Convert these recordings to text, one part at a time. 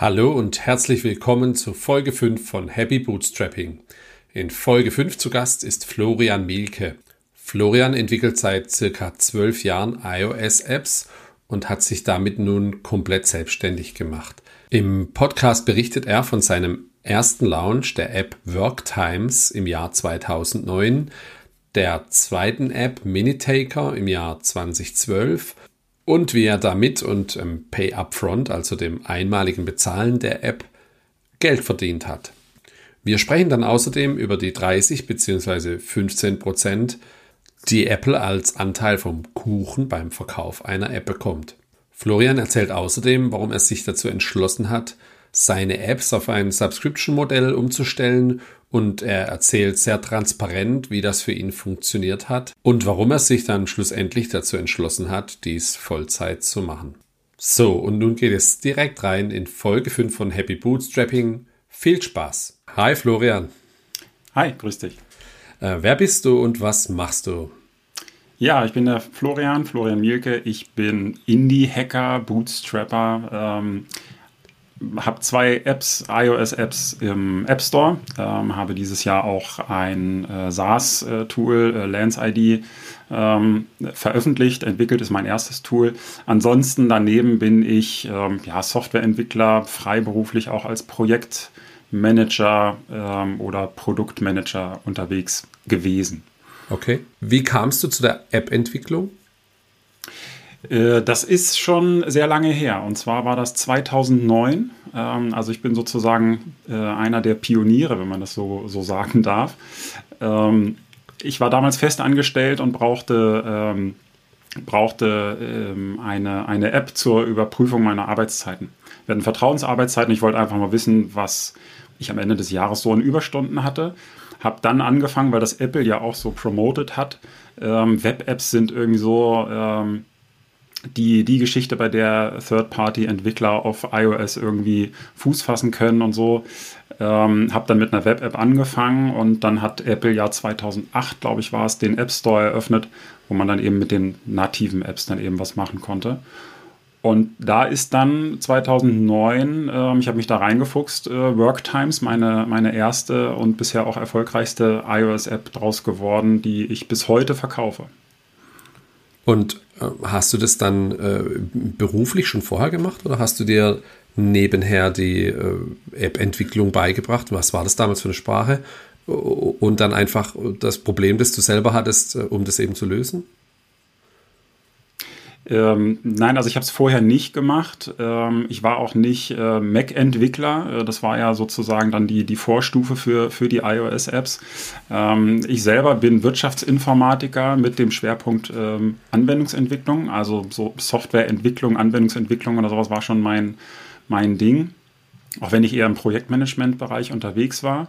Hallo und herzlich willkommen zu Folge 5 von Happy Bootstrapping. In Folge 5 zu Gast ist Florian Mielke. Florian entwickelt seit circa 12 Jahren iOS-Apps und hat sich damit nun komplett selbstständig gemacht. Im Podcast berichtet er von seinem ersten Launch der App WorkTimes im Jahr 2009, der zweiten App Minitaker im Jahr 2012 und wie er damit und ähm, Pay Upfront, also dem einmaligen Bezahlen der App, Geld verdient hat. Wir sprechen dann außerdem über die 30 bzw. 15 Prozent, die Apple als Anteil vom Kuchen beim Verkauf einer App bekommt. Florian erzählt außerdem, warum er sich dazu entschlossen hat, seine Apps auf ein Subscription-Modell umzustellen und er erzählt sehr transparent, wie das für ihn funktioniert hat und warum er sich dann schlussendlich dazu entschlossen hat, dies Vollzeit zu machen. So, und nun geht es direkt rein in Folge 5 von Happy Bootstrapping. Viel Spaß. Hi Florian. Hi, grüß dich. Äh, wer bist du und was machst du? Ja, ich bin der Florian, Florian Mielke. Ich bin Indie-Hacker, Bootstrapper. Ähm, habe zwei Apps, iOS-Apps im App Store, ähm, habe dieses Jahr auch ein äh, SaaS-Tool, äh, Lens ID, ähm, veröffentlicht, entwickelt ist mein erstes Tool. Ansonsten daneben bin ich ähm, ja, Softwareentwickler, freiberuflich auch als Projektmanager ähm, oder Produktmanager unterwegs gewesen. Okay. Wie kamst du zu der App-Entwicklung? Äh, das ist schon sehr lange her. Und zwar war das 2009. Ähm, also ich bin sozusagen äh, einer der Pioniere, wenn man das so, so sagen darf. Ähm, ich war damals fest angestellt und brauchte, ähm, brauchte eine, eine App zur Überprüfung meiner Arbeitszeiten. Wir hatten Vertrauensarbeitszeiten. Ich wollte einfach mal wissen, was ich am Ende des Jahres so in Überstunden hatte. Habe dann angefangen, weil das Apple ja auch so promoted hat. Web-Apps sind irgendwie so die, die Geschichte, bei der Third-Party-Entwickler auf iOS irgendwie Fuß fassen können und so. Ähm, habe dann mit einer Web-App angefangen und dann hat Apple ja 2008, glaube ich, war es, den App Store eröffnet, wo man dann eben mit den nativen Apps dann eben was machen konnte. Und da ist dann 2009, äh, ich habe mich da reingefuchst, äh, WorkTimes, meine, meine erste und bisher auch erfolgreichste iOS-App draus geworden, die ich bis heute verkaufe. Und äh, hast du das dann äh, beruflich schon vorher gemacht oder hast du dir nebenher die äh, App-Entwicklung beigebracht? Was war das damals für eine Sprache? Und dann einfach das Problem, das du selber hattest, äh, um das eben zu lösen? Ähm, nein, also ich habe es vorher nicht gemacht. Ähm, ich war auch nicht äh, Mac-Entwickler. Äh, das war ja sozusagen dann die, die Vorstufe für, für die iOS-Apps. Ähm, ich selber bin Wirtschaftsinformatiker mit dem Schwerpunkt ähm, Anwendungsentwicklung. Also so Softwareentwicklung, Anwendungsentwicklung oder sowas war schon mein, mein Ding. Auch wenn ich eher im Projektmanagement-Bereich unterwegs war.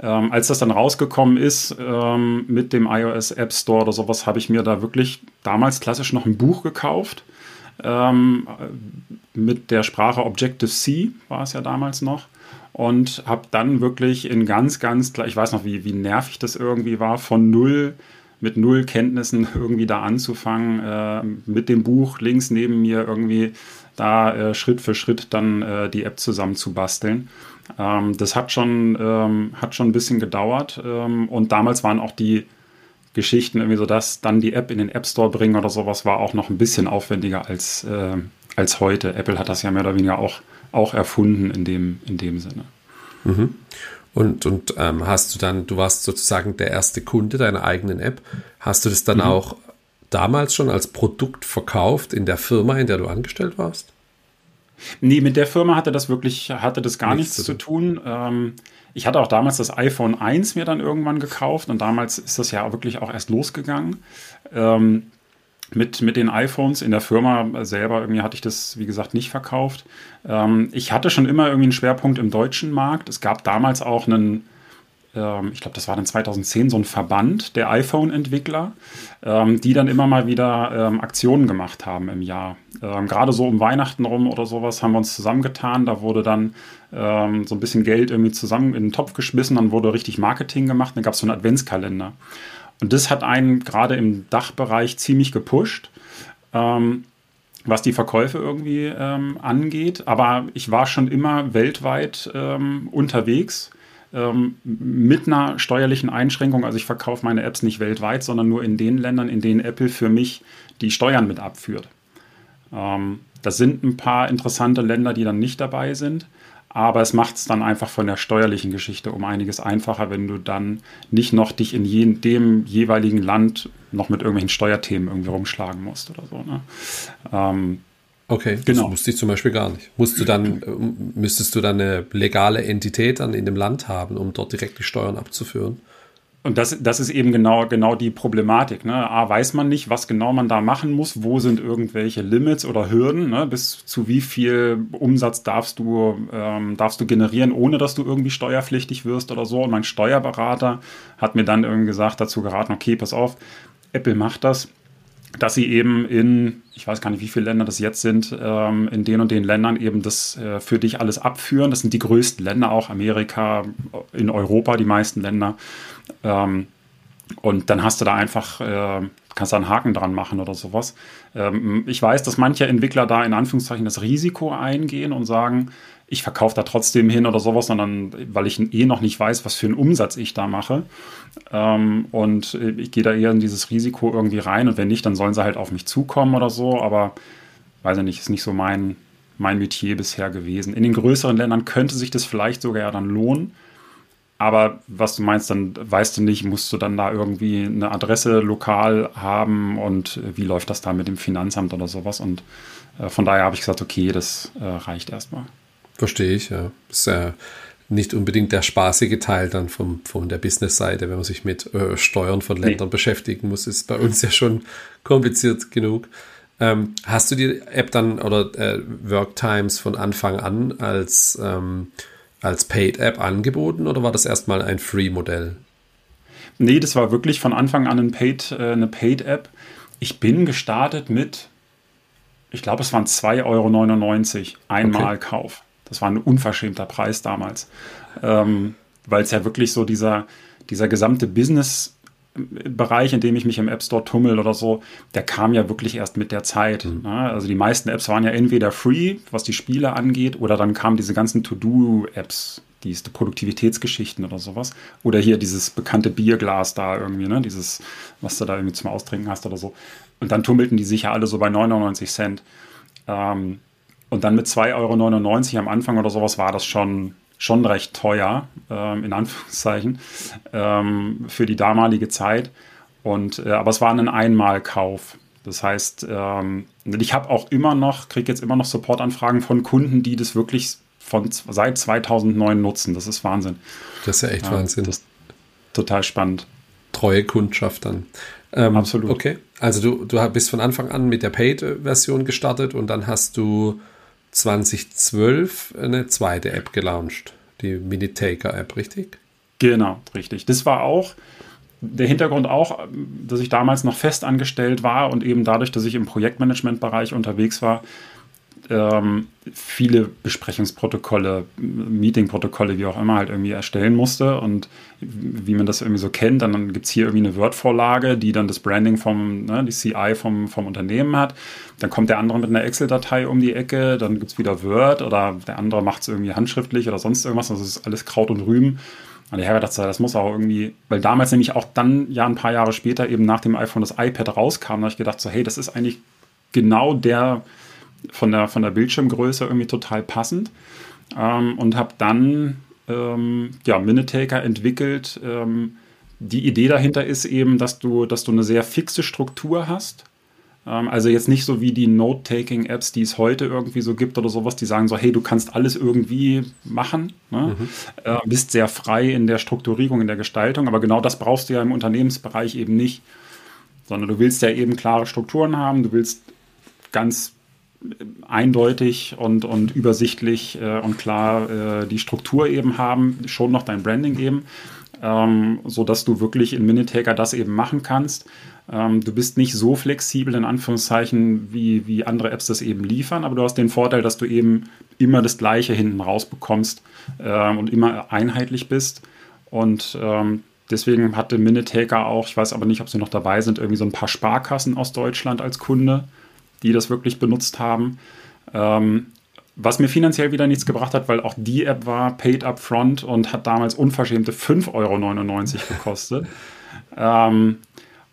Ähm, als das dann rausgekommen ist ähm, mit dem iOS App Store oder sowas, habe ich mir da wirklich damals klassisch noch ein Buch gekauft. Ähm, mit der Sprache Objective-C war es ja damals noch. Und habe dann wirklich in ganz, ganz, ich weiß noch, wie, wie nervig das irgendwie war, von null mit null Kenntnissen irgendwie da anzufangen, äh, mit dem Buch links neben mir irgendwie da äh, Schritt für Schritt dann äh, die App zusammenzubasteln. Ähm, das hat schon, ähm, hat schon ein bisschen gedauert ähm, und damals waren auch die Geschichten irgendwie so, dass dann die App in den App Store bringen oder sowas war auch noch ein bisschen aufwendiger als, äh, als heute. Apple hat das ja mehr oder weniger auch, auch erfunden in dem, in dem Sinne. Mhm. Und, und ähm, hast du dann, du warst sozusagen der erste Kunde deiner eigenen App. Hast du das dann mhm. auch damals schon als Produkt verkauft in der Firma, in der du angestellt warst? Nee, mit der Firma hatte das wirklich, hatte das gar nichts, nichts zu tun. Ähm, ich hatte auch damals das iPhone 1 mir dann irgendwann gekauft und damals ist das ja wirklich auch erst losgegangen. Ähm, mit, mit den iPhones in der Firma selber irgendwie hatte ich das, wie gesagt, nicht verkauft. Ähm, ich hatte schon immer irgendwie einen Schwerpunkt im deutschen Markt. Es gab damals auch einen, ähm, ich glaube, das war dann 2010 so ein Verband der iPhone-Entwickler, ähm, die dann immer mal wieder ähm, Aktionen gemacht haben im Jahr. Gerade so um Weihnachten rum oder sowas haben wir uns zusammengetan. Da wurde dann so ein bisschen Geld irgendwie zusammen in den Topf geschmissen, dann wurde richtig Marketing gemacht, dann gab es so einen Adventskalender. Und das hat einen gerade im Dachbereich ziemlich gepusht. Was die Verkäufe irgendwie angeht. Aber ich war schon immer weltweit unterwegs ähm, mit einer steuerlichen Einschränkung. Also ich verkaufe meine Apps nicht weltweit, sondern nur in den Ländern, in denen Apple für mich die Steuern mit abführt. Ähm, das sind ein paar interessante Länder, die dann nicht dabei sind. Aber es macht es dann einfach von der steuerlichen Geschichte um einiges einfacher, wenn du dann nicht noch dich in je, dem jeweiligen Land noch mit irgendwelchen Steuerthemen irgendwie rumschlagen musst oder so. Ne? Ähm, okay, genau. das wusste ich zum Beispiel gar nicht. Musst du dann, äh, müsstest du dann eine legale Entität dann in dem Land haben, um dort direkt die Steuern abzuführen? Und das, das ist eben genau, genau die Problematik. Ne? A, weiß man nicht, was genau man da machen muss, wo sind irgendwelche Limits oder Hürden, ne? bis zu wie viel Umsatz darfst du, ähm, darfst du generieren, ohne dass du irgendwie steuerpflichtig wirst oder so. Und mein Steuerberater hat mir dann irgendwie gesagt, dazu geraten, okay, pass auf, Apple macht das, dass sie eben in, ich weiß gar nicht, wie viele Länder das jetzt sind, ähm, in den und den Ländern eben das äh, für dich alles abführen. Das sind die größten Länder auch, Amerika, in Europa die meisten Länder. Ähm, und dann hast du da einfach, äh, kannst da einen Haken dran machen oder sowas. Ähm, ich weiß, dass manche Entwickler da in Anführungszeichen das Risiko eingehen und sagen, ich verkaufe da trotzdem hin oder sowas, sondern weil ich eh noch nicht weiß, was für einen Umsatz ich da mache. Ähm, und ich gehe da eher in dieses Risiko irgendwie rein und wenn nicht, dann sollen sie halt auf mich zukommen oder so. Aber weiß ich nicht, ist nicht so mein, mein Metier bisher gewesen. In den größeren Ländern könnte sich das vielleicht sogar ja dann lohnen. Aber was du meinst, dann weißt du nicht, musst du dann da irgendwie eine Adresse lokal haben und wie läuft das da mit dem Finanzamt oder sowas. Und äh, von daher habe ich gesagt, okay, das äh, reicht erstmal. Verstehe ich, ja. Ist ja nicht unbedingt der spaßige Teil dann vom, von der Business-Seite, wenn man sich mit äh, Steuern von Ländern nee. beschäftigen muss, ist bei uns ja schon kompliziert genug. Ähm, hast du die App dann oder äh, Worktimes von Anfang an als ähm, als Paid-App angeboten oder war das erstmal ein Free-Modell? Nee, das war wirklich von Anfang an ein Paid, äh, eine Paid-App. Ich bin gestartet mit, ich glaube, es waren 2,99 Euro einmal okay. Kauf. Das war ein unverschämter Preis damals. Ähm, Weil es ja wirklich so dieser, dieser gesamte Business- Bereich, in dem ich mich im App Store tummel oder so, der kam ja wirklich erst mit der Zeit. Mhm. Ne? Also die meisten Apps waren ja entweder free, was die Spiele angeht, oder dann kamen diese ganzen To-Do-Apps, diese Produktivitätsgeschichten oder sowas. Oder hier dieses bekannte Bierglas da irgendwie, ne? Dieses, was du da irgendwie zum Austrinken hast oder so. Und dann tummelten die sich ja alle so bei 99 Cent. Ähm, und dann mit 2,99 Euro am Anfang oder sowas war das schon schon recht teuer, ähm, in Anführungszeichen, ähm, für die damalige Zeit. Und, äh, aber es war ein Einmalkauf. Das heißt, ähm, ich habe auch immer noch, kriege jetzt immer noch Supportanfragen von Kunden, die das wirklich von seit 2009 nutzen. Das ist Wahnsinn. Das ist ja echt Wahnsinn. Das total spannend. Treue Kundschaft dann. Ähm, Absolut. Okay, also du, du bist von Anfang an mit der Paid-Version gestartet und dann hast du 2012 eine zweite App gelauncht, die Minitaker-App, richtig? Genau, richtig. Das war auch der Hintergrund auch, dass ich damals noch fest angestellt war und eben dadurch, dass ich im Projektmanagement-Bereich unterwegs war, ähm, viele Besprechungsprotokolle, Meetingprotokolle, wie auch immer, halt irgendwie erstellen musste. Und wie man das irgendwie so kennt, dann gibt es hier irgendwie eine Word-Vorlage, die dann das Branding vom, ne, die CI vom, vom Unternehmen hat. Dann kommt der andere mit einer Excel-Datei um die Ecke, dann gibt es wieder Word oder der andere macht es irgendwie handschriftlich oder sonst irgendwas. Also es ist alles Kraut und Rüben. Und der Herr dachte, das muss auch irgendwie, weil damals nämlich auch dann ja ein paar Jahre später eben nach dem iPhone das iPad rauskam, da habe ich gedacht, so hey, das ist eigentlich genau der von der, von der Bildschirmgröße irgendwie total passend. Ähm, und habe dann ähm, ja, Minutaker entwickelt. Ähm, die Idee dahinter ist eben, dass du, dass du eine sehr fixe Struktur hast. Ähm, also jetzt nicht so wie die Note-Taking-Apps, die es heute irgendwie so gibt oder sowas, die sagen so, hey, du kannst alles irgendwie machen, ne? mhm. äh, bist sehr frei in der Strukturierung, in der Gestaltung, aber genau das brauchst du ja im Unternehmensbereich eben nicht, sondern du willst ja eben klare Strukturen haben, du willst ganz eindeutig und, und übersichtlich äh, und klar äh, die Struktur eben haben, schon noch dein Branding eben, ähm, sodass du wirklich in Minitaker das eben machen kannst. Ähm, du bist nicht so flexibel in Anführungszeichen, wie, wie andere Apps das eben liefern, aber du hast den Vorteil, dass du eben immer das Gleiche hinten rausbekommst ähm, und immer einheitlich bist. Und ähm, deswegen hatte Minitaker auch, ich weiß aber nicht, ob sie noch dabei sind, irgendwie so ein paar Sparkassen aus Deutschland als Kunde die das wirklich benutzt haben. Ähm, was mir finanziell wieder nichts gebracht hat, weil auch die App war paid up front und hat damals unverschämte 5,99 Euro gekostet. ähm,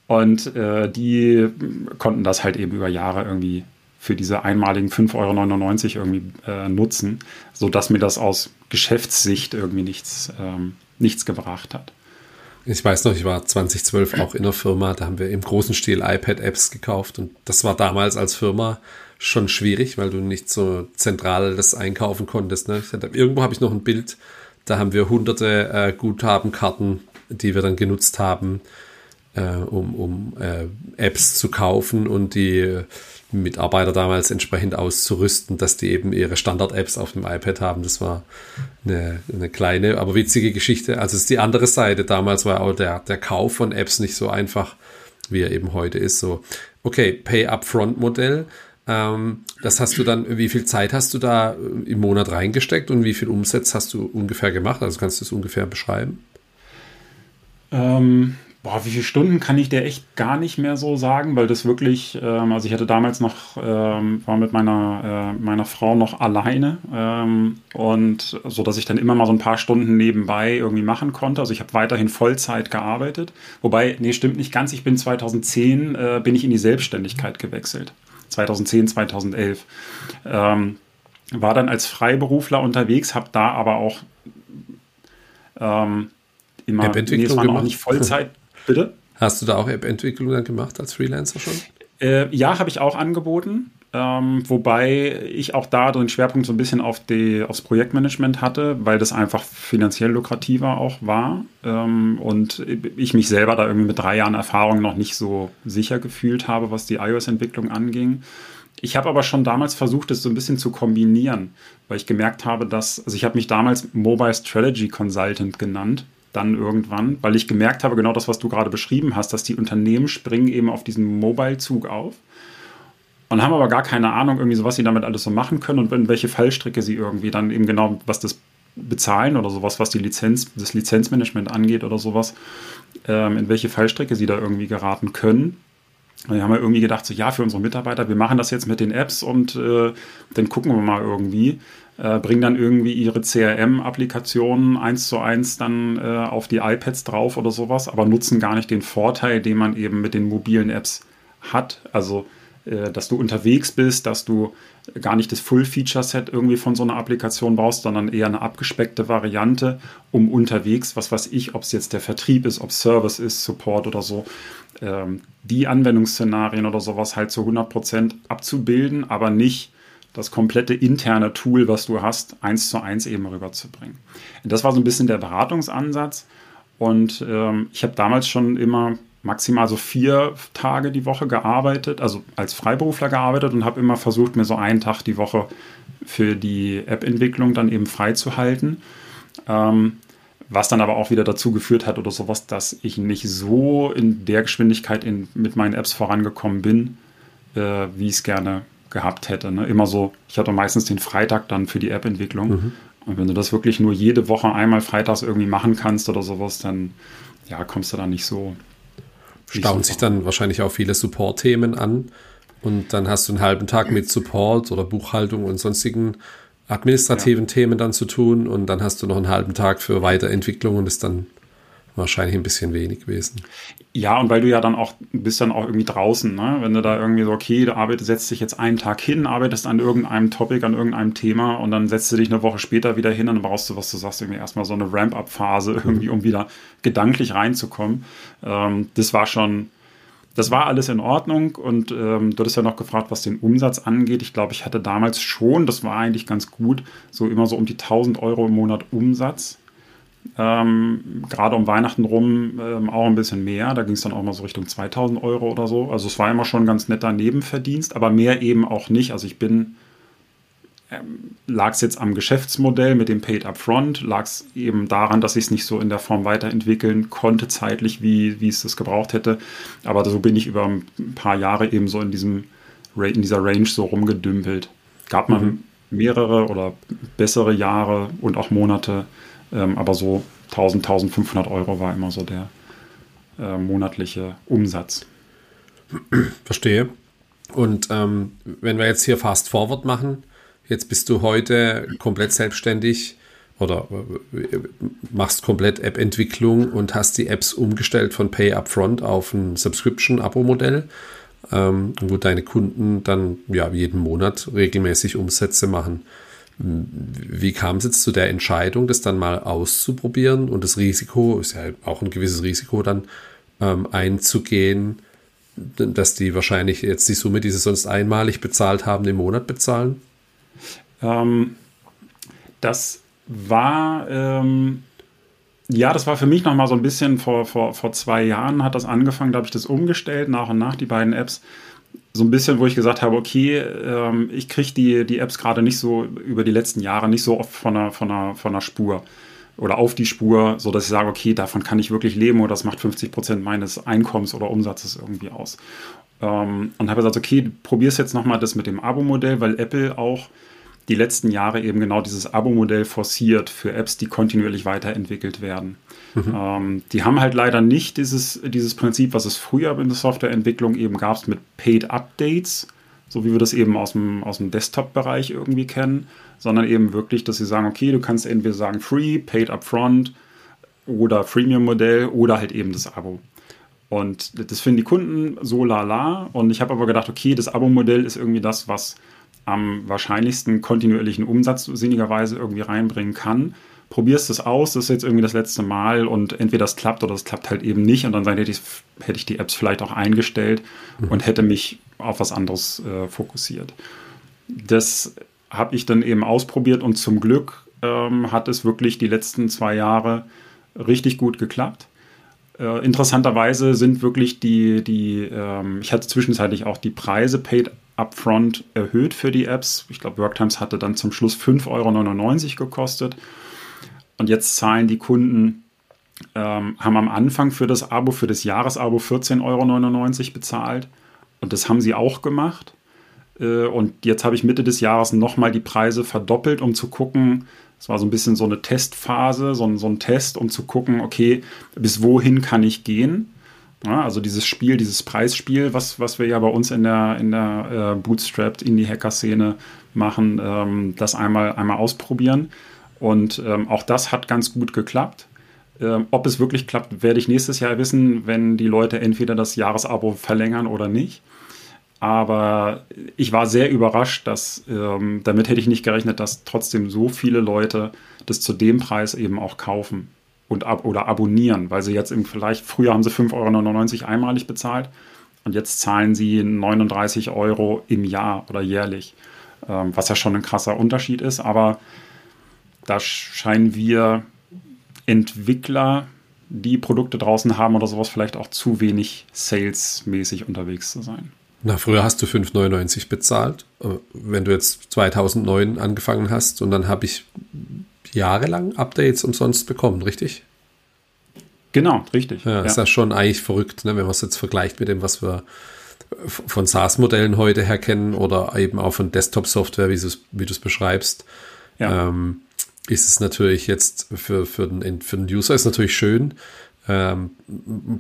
und äh, die konnten das halt eben über Jahre irgendwie für diese einmaligen 5,99 Euro irgendwie äh, nutzen, sodass mir das aus Geschäftssicht irgendwie nichts, ähm, nichts gebracht hat. Ich weiß noch, ich war 2012 auch in der Firma, da haben wir im großen Stil iPad-Apps gekauft und das war damals als Firma schon schwierig, weil du nicht so zentral das einkaufen konntest. Ne? Hatte, irgendwo habe ich noch ein Bild, da haben wir hunderte äh, Guthabenkarten, die wir dann genutzt haben, um, um äh, Apps zu kaufen und die Mitarbeiter damals entsprechend auszurüsten, dass die eben ihre Standard-Apps auf dem iPad haben. Das war eine, eine kleine, aber witzige Geschichte. Also es ist die andere Seite. Damals war auch der, der Kauf von Apps nicht so einfach, wie er eben heute ist. So, okay, Pay-Upfront-Modell. Ähm, das hast du dann, wie viel Zeit hast du da äh, im Monat reingesteckt und wie viel Umsatz hast du ungefähr gemacht? Also kannst du es ungefähr beschreiben? Ähm, boah, wie viele Stunden kann ich dir echt gar nicht mehr so sagen, weil das wirklich, ähm, also ich hatte damals noch, ähm, war mit meiner, äh, meiner Frau noch alleine ähm, und so, dass ich dann immer mal so ein paar Stunden nebenbei irgendwie machen konnte. Also ich habe weiterhin Vollzeit gearbeitet, wobei, nee, stimmt nicht ganz, ich bin 2010, äh, bin ich in die Selbstständigkeit gewechselt. 2010, 2011. Ähm, war dann als Freiberufler unterwegs, habe da aber auch ähm, immer, nee, es war noch nicht Vollzeit. Bitte? Hast du da auch App-Entwicklung dann gemacht als Freelancer schon? Äh, ja, habe ich auch angeboten. Ähm, wobei ich auch da den Schwerpunkt so ein bisschen auf die, aufs Projektmanagement hatte, weil das einfach finanziell lukrativer auch war. Ähm, und ich mich selber da irgendwie mit drei Jahren Erfahrung noch nicht so sicher gefühlt habe, was die iOS-Entwicklung anging. Ich habe aber schon damals versucht, das so ein bisschen zu kombinieren, weil ich gemerkt habe, dass, also ich habe mich damals Mobile Strategy Consultant genannt, dann irgendwann, weil ich gemerkt habe, genau das, was du gerade beschrieben hast, dass die Unternehmen springen eben auf diesen Mobile-Zug auf und haben aber gar keine Ahnung, irgendwie so, was sie damit alles so machen können und in welche Fallstricke sie irgendwie dann eben genau, was das bezahlen oder sowas, was die Lizenz, das Lizenzmanagement angeht oder sowas, ähm, in welche Fallstricke sie da irgendwie geraten können. Wir haben ja irgendwie gedacht, so ja, für unsere Mitarbeiter, wir machen das jetzt mit den Apps und äh, dann gucken wir mal irgendwie, äh, bringen dann irgendwie ihre CRM-Applikationen eins zu eins dann äh, auf die iPads drauf oder sowas, aber nutzen gar nicht den Vorteil, den man eben mit den mobilen Apps hat. Also äh, dass du unterwegs bist, dass du gar nicht das Full-Feature-Set irgendwie von so einer Applikation brauchst, sondern eher eine abgespeckte Variante, um unterwegs, was weiß ich, ob es jetzt der Vertrieb ist, ob Service ist, Support oder so, ähm, die Anwendungsszenarien oder sowas halt zu 100% abzubilden, aber nicht das komplette interne Tool, was du hast, eins zu eins eben rüberzubringen. Das war so ein bisschen der Beratungsansatz. Und ähm, ich habe damals schon immer maximal so vier Tage die Woche gearbeitet, also als Freiberufler gearbeitet und habe immer versucht, mir so einen Tag die Woche für die App-Entwicklung dann eben freizuhalten. Ähm, was dann aber auch wieder dazu geführt hat oder sowas, dass ich nicht so in der Geschwindigkeit in, mit meinen Apps vorangekommen bin, äh, wie ich es gerne gehabt hätte. Ne? Immer so, ich hatte meistens den Freitag dann für die App-Entwicklung. Mhm. Und wenn du das wirklich nur jede Woche einmal freitags irgendwie machen kannst oder sowas, dann ja, kommst du da nicht so, stauen sich dann wahrscheinlich auch viele Support-Themen an. Und dann hast du einen halben Tag mit Support oder Buchhaltung und sonstigen administrativen ja. Themen dann zu tun. Und dann hast du noch einen halben Tag für Weiterentwicklung und ist dann wahrscheinlich ein bisschen wenig gewesen. Ja, und weil du ja dann auch bist dann auch irgendwie draußen, ne? Wenn du da irgendwie so, okay, du arbeitest, setzt dich jetzt einen Tag hin, arbeitest an irgendeinem Topic, an irgendeinem Thema und dann setzt du dich eine Woche später wieder hin dann brauchst du, was du sagst, irgendwie erstmal so eine Ramp-up-Phase irgendwie, um wieder gedanklich reinzukommen. Ähm, das war schon, das war alles in Ordnung und ähm, du hattest ja noch gefragt, was den Umsatz angeht. Ich glaube, ich hatte damals schon, das war eigentlich ganz gut, so immer so um die 1000 Euro im Monat Umsatz. Ähm, Gerade um Weihnachten rum ähm, auch ein bisschen mehr. Da ging es dann auch mal so Richtung 2000 Euro oder so. Also es war immer schon ein ganz netter Nebenverdienst, aber mehr eben auch nicht. Also ich bin, ähm, lag es jetzt am Geschäftsmodell mit dem Paid Upfront, lag es eben daran, dass ich es nicht so in der Form weiterentwickeln konnte, zeitlich, wie, wie es das gebraucht hätte. Aber so bin ich über ein paar Jahre eben so in, diesem, in dieser Range so rumgedümpelt. Gab man mhm. mehrere oder bessere Jahre und auch Monate, ähm, aber so 1000, 1500 Euro war immer so der äh, monatliche Umsatz. Verstehe. Und ähm, wenn wir jetzt hier Fast Forward machen, jetzt bist du heute komplett selbstständig oder äh, machst komplett App-Entwicklung und hast die Apps umgestellt von Pay Upfront auf ein Subscription-Abo-Modell, ähm, wo deine Kunden dann ja jeden Monat regelmäßig Umsätze machen. Wie kam es jetzt zu der Entscheidung, das dann mal auszuprobieren und das Risiko, ist ja auch ein gewisses Risiko dann ähm, einzugehen, dass die wahrscheinlich jetzt die Summe, die sie sonst einmalig bezahlt haben, im Monat bezahlen? Ähm, das war, ähm, ja, das war für mich nochmal so ein bisschen vor, vor, vor zwei Jahren hat das angefangen, da habe ich das umgestellt, nach und nach die beiden Apps. So ein bisschen, wo ich gesagt habe, okay, ähm, ich kriege die, die Apps gerade nicht so über die letzten Jahre nicht so oft von der, von der, von der Spur oder auf die Spur, so dass ich sage, okay, davon kann ich wirklich leben oder das macht 50 Prozent meines Einkommens oder Umsatzes irgendwie aus. Ähm, und habe gesagt, okay, probier es jetzt nochmal das mit dem Abo-Modell, weil Apple auch die letzten Jahre eben genau dieses Abo-Modell forciert für Apps, die kontinuierlich weiterentwickelt werden. Mhm. Ähm, die haben halt leider nicht dieses, dieses Prinzip, was es früher in der Softwareentwicklung eben gab, mit Paid Updates, so wie wir das eben aus dem, aus dem Desktop-Bereich irgendwie kennen, sondern eben wirklich, dass sie sagen, okay, du kannst entweder sagen Free, Paid Upfront oder Freemium-Modell oder halt eben das Abo. Und das finden die Kunden so lala. Und ich habe aber gedacht, okay, das Abo-Modell ist irgendwie das, was am wahrscheinlichsten kontinuierlichen Umsatz sinnigerweise irgendwie reinbringen kann. Probierst es aus, das ist jetzt irgendwie das letzte Mal und entweder das klappt oder das klappt halt eben nicht und dann hätte ich, hätte ich die Apps vielleicht auch eingestellt mhm. und hätte mich auf was anderes äh, fokussiert. Das habe ich dann eben ausprobiert und zum Glück ähm, hat es wirklich die letzten zwei Jahre richtig gut geklappt. Äh, interessanterweise sind wirklich die, die ähm, ich hatte zwischenzeitlich auch die Preise paid upfront erhöht für die Apps. Ich glaube, Worktimes hatte dann zum Schluss 5,99 Euro gekostet. Und jetzt zahlen die Kunden, ähm, haben am Anfang für das Abo, für das Jahresabo 14,99 Euro bezahlt. Und das haben sie auch gemacht. Äh, und jetzt habe ich Mitte des Jahres nochmal die Preise verdoppelt, um zu gucken, es war so ein bisschen so eine Testphase, so ein, so ein Test, um zu gucken, okay, bis wohin kann ich gehen. Ja, also dieses Spiel, dieses Preisspiel, was, was wir ja bei uns in der, in der äh, Bootstrapped Indie-Hacker-Szene machen, ähm, das einmal, einmal ausprobieren. Und ähm, auch das hat ganz gut geklappt. Ähm, ob es wirklich klappt, werde ich nächstes Jahr wissen, wenn die Leute entweder das Jahresabo verlängern oder nicht. Aber ich war sehr überrascht, dass ähm, damit hätte ich nicht gerechnet, dass trotzdem so viele Leute das zu dem Preis eben auch kaufen und ab oder abonnieren, weil sie jetzt im vielleicht, früher haben sie 5,99 Euro einmalig bezahlt und jetzt zahlen sie 39 Euro im Jahr oder jährlich, ähm, was ja schon ein krasser Unterschied ist, aber da scheinen wir Entwickler, die Produkte draußen haben oder sowas, vielleicht auch zu wenig salesmäßig unterwegs zu sein. Na, früher hast du 5,99 bezahlt, äh, wenn du jetzt 2009 angefangen hast und dann habe ich jahrelang Updates umsonst bekommen, richtig? Genau, richtig. Ja, ja. ist ja schon eigentlich verrückt, ne, wenn man es jetzt vergleicht mit dem, was wir von SaaS-Modellen heute her kennen oder eben auch von Desktop-Software, wie du es beschreibst. Ja. Ähm, ist es natürlich jetzt für, für, den, für den User ist natürlich schön, ähm,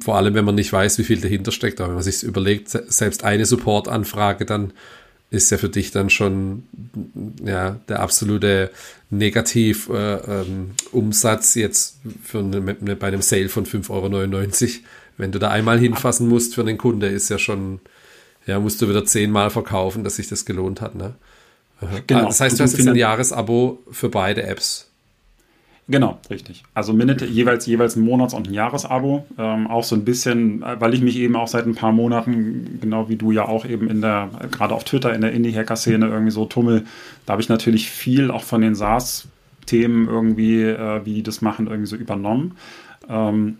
vor allem wenn man nicht weiß, wie viel dahinter steckt. Aber wenn man sich überlegt, selbst eine Support-Anfrage dann ist ja für dich dann schon ja, der absolute Negativ-Umsatz äh, ähm, jetzt für eine, eine, bei einem Sale von 5,99 Euro. Wenn du da einmal hinfassen musst für den Kunde, ist ja schon, ja, musst du wieder zehnmal verkaufen, dass sich das gelohnt hat. Ne? Genau. Das heißt, du hast jetzt ein Jahresabo für beide Apps. Genau, richtig. Also Minute, jeweils, jeweils ein Monats- und ein Jahresabo. Ähm, auch so ein bisschen, äh, weil ich mich eben auch seit ein paar Monaten, genau wie du ja auch eben in der, gerade auf Twitter in der Indie-Hacker-Szene irgendwie so tummel, da habe ich natürlich viel auch von den SaaS-Themen irgendwie, äh, wie die das machen, irgendwie so übernommen. Ähm,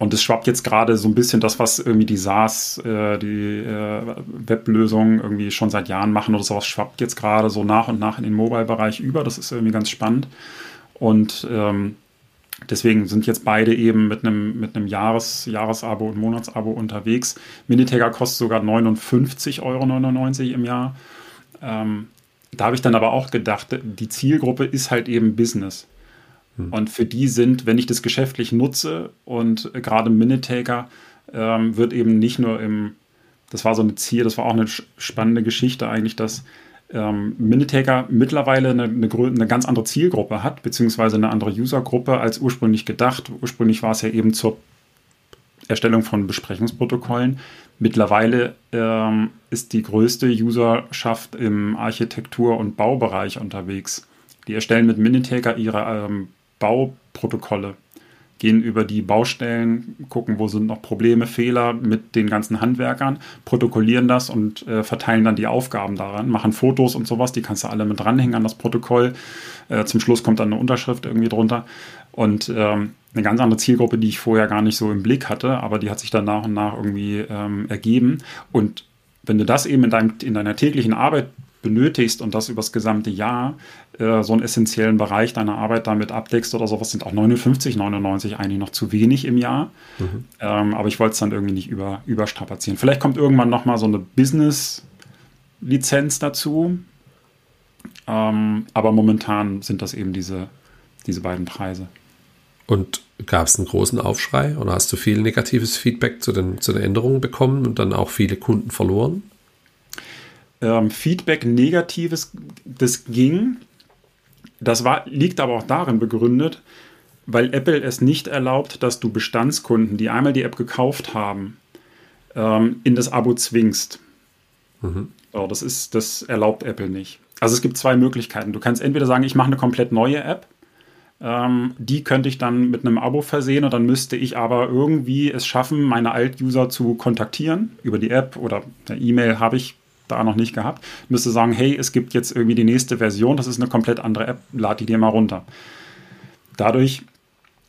und es schwappt jetzt gerade so ein bisschen das, was irgendwie die SaaS, äh, die äh, Weblösungen irgendwie schon seit Jahren machen oder sowas, schwappt jetzt gerade so nach und nach in den Mobile-Bereich über. Das ist irgendwie ganz spannend. Und ähm, deswegen sind jetzt beide eben mit einem, mit Jahres, Jahresabo und Monatsabo unterwegs. Minitagger kostet sogar 59,99 Euro im Jahr. Ähm, da habe ich dann aber auch gedacht, die Zielgruppe ist halt eben Business. Hm. Und für die sind, wenn ich das geschäftlich nutze und gerade Minitaker ähm, wird eben nicht nur im das war so eine Ziel, das war auch eine spannende Geschichte eigentlich, dass ähm, Minitaker mittlerweile eine, eine, eine, ganz andere Zielgruppe hat, beziehungsweise eine andere Usergruppe als ursprünglich gedacht. Ursprünglich war es ja eben zur Erstellung von Besprechungsprotokollen. Mittlerweile ähm, ist die größte Userschaft im Architektur- und Baubereich unterwegs. Die erstellen mit Minitaker ihre ähm, Bauprotokolle gehen über die Baustellen, gucken, wo sind noch Probleme, Fehler mit den ganzen Handwerkern, protokollieren das und äh, verteilen dann die Aufgaben daran, machen Fotos und sowas, die kannst du alle mit dranhängen an das Protokoll. Äh, zum Schluss kommt dann eine Unterschrift irgendwie drunter. Und ähm, eine ganz andere Zielgruppe, die ich vorher gar nicht so im Blick hatte, aber die hat sich dann nach und nach irgendwie ähm, ergeben. Und wenn du das eben in, deinem, in deiner täglichen Arbeit benötigst und das übers gesamte Jahr äh, so einen essentiellen Bereich deiner Arbeit damit abdeckst oder sowas, sind auch 59, 99 eigentlich noch zu wenig im Jahr. Mhm. Ähm, aber ich wollte es dann irgendwie nicht über, überstrapazieren. Vielleicht kommt irgendwann nochmal so eine Business-Lizenz dazu. Ähm, aber momentan sind das eben diese, diese beiden Preise. Und gab es einen großen Aufschrei oder hast du viel negatives Feedback zu den, zu den Änderungen bekommen und dann auch viele Kunden verloren? Ähm, Feedback Negatives, das ging. Das war, liegt aber auch darin begründet, weil Apple es nicht erlaubt, dass du Bestandskunden, die einmal die App gekauft haben, ähm, in das Abo zwingst. Mhm. So, das, ist, das erlaubt Apple nicht. Also es gibt zwei Möglichkeiten. Du kannst entweder sagen, ich mache eine komplett neue App. Ähm, die könnte ich dann mit einem Abo versehen und dann müsste ich aber irgendwie es schaffen, meine Alt-User zu kontaktieren über die App oder eine E-Mail habe ich da noch nicht gehabt, müsste sagen, hey, es gibt jetzt irgendwie die nächste Version, das ist eine komplett andere App, lad die dir mal runter. Dadurch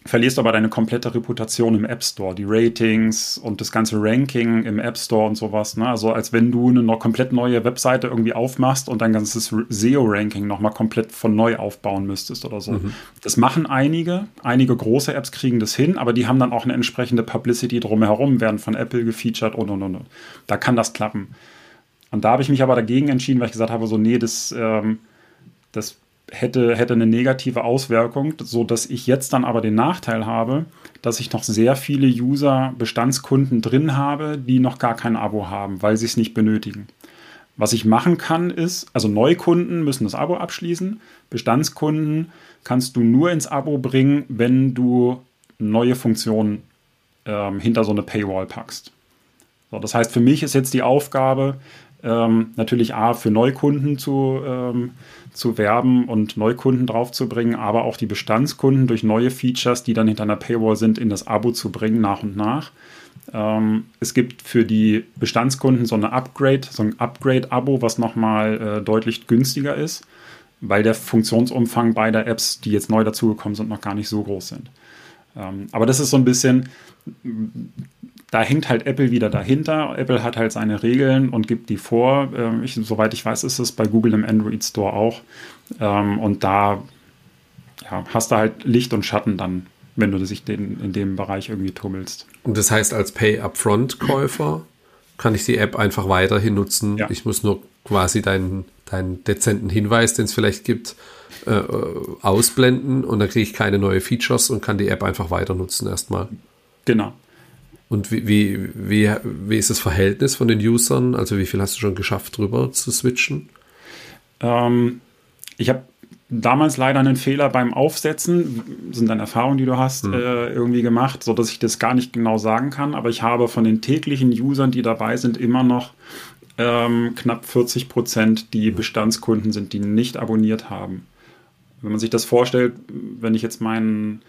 verlierst du aber deine komplette Reputation im App Store, die Ratings und das ganze Ranking im App Store und sowas. Ne? Also als wenn du eine noch komplett neue Webseite irgendwie aufmachst und dein ganzes SEO-Ranking nochmal komplett von neu aufbauen müsstest oder so. Mhm. Das machen einige. Einige große Apps kriegen das hin, aber die haben dann auch eine entsprechende Publicity drumherum, werden von Apple gefeatured und und und. Da kann das klappen. Und da habe ich mich aber dagegen entschieden, weil ich gesagt habe, so, nee, das, ähm, das hätte, hätte eine negative Auswirkung, sodass ich jetzt dann aber den Nachteil habe, dass ich noch sehr viele User, Bestandskunden drin habe, die noch gar kein Abo haben, weil sie es nicht benötigen. Was ich machen kann, ist, also Neukunden müssen das Abo abschließen, Bestandskunden kannst du nur ins Abo bringen, wenn du neue Funktionen ähm, hinter so eine Paywall packst. So, das heißt, für mich ist jetzt die Aufgabe, ähm, natürlich A, für Neukunden zu, ähm, zu werben und Neukunden draufzubringen, aber auch die Bestandskunden durch neue Features, die dann hinter einer Paywall sind, in das Abo zu bringen, nach und nach. Ähm, es gibt für die Bestandskunden so eine Upgrade, so ein Upgrade-Abo, was nochmal äh, deutlich günstiger ist, weil der Funktionsumfang beider Apps, die jetzt neu dazugekommen sind, noch gar nicht so groß sind. Ähm, aber das ist so ein bisschen, da hängt halt Apple wieder dahinter. Apple hat halt seine Regeln und gibt die vor. Ähm, ich, soweit ich weiß, ist es bei Google im Android Store auch. Ähm, und da ja, hast du halt Licht und Schatten dann, wenn du dich den, in dem Bereich irgendwie tummelst. Und das heißt, als Pay-Upfront-Käufer kann ich die App einfach weiterhin nutzen. Ja. Ich muss nur quasi deinen, deinen dezenten Hinweis, den es vielleicht gibt, äh, ausblenden und dann kriege ich keine neue Features und kann die App einfach weiter nutzen erstmal. Genau. Und wie, wie, wie, wie ist das Verhältnis von den Usern? Also wie viel hast du schon geschafft, drüber zu switchen? Ähm, ich habe damals leider einen Fehler beim Aufsetzen, sind dann Erfahrungen, die du hast, hm. äh, irgendwie gemacht, sodass ich das gar nicht genau sagen kann. Aber ich habe von den täglichen Usern, die dabei sind, immer noch ähm, knapp 40 Prozent, die Bestandskunden sind, die nicht abonniert haben. Wenn man sich das vorstellt, wenn ich jetzt meinen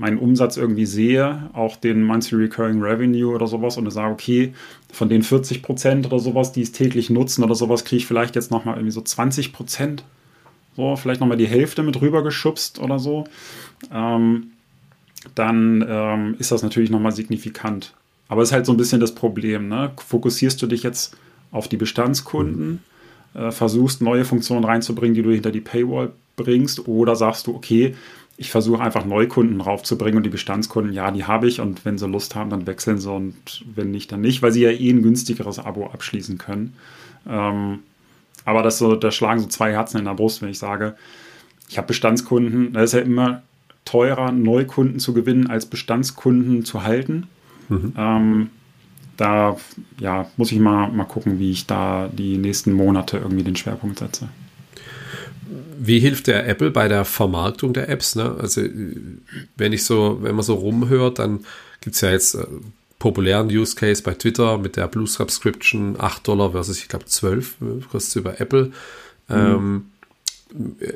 meinen Umsatz irgendwie sehe, auch den Monthly Recurring Revenue oder sowas und sage, okay, von den 40 Prozent oder sowas, die es täglich nutzen oder sowas, kriege ich vielleicht jetzt nochmal irgendwie so 20 Prozent, so, vielleicht nochmal die Hälfte mit rüber geschubst oder so, ähm, dann ähm, ist das natürlich nochmal signifikant. Aber es ist halt so ein bisschen das Problem, ne? Fokussierst du dich jetzt auf die Bestandskunden, mhm. äh, versuchst neue Funktionen reinzubringen, die du hinter die Paywall bringst, oder sagst du, okay, ich versuche einfach Neukunden raufzubringen und die Bestandskunden, ja, die habe ich und wenn sie Lust haben, dann wechseln sie und wenn nicht, dann nicht, weil sie ja eh ein günstigeres Abo abschließen können. Ähm, aber das so, da schlagen so zwei Herzen in der Brust, wenn ich sage, ich habe Bestandskunden, da ist ja immer teurer, Neukunden zu gewinnen, als Bestandskunden zu halten. Mhm. Ähm, da ja, muss ich mal, mal gucken, wie ich da die nächsten Monate irgendwie den Schwerpunkt setze. Wie hilft der Apple bei der Vermarktung der Apps? Ne? Also wenn ich so, wenn man so rumhört, dann gibt es ja jetzt äh, populären Use Case bei Twitter mit der Blue Subscription 8 Dollar versus ich glaube 12 äh, kostet über Apple. Mhm. Ähm, äh,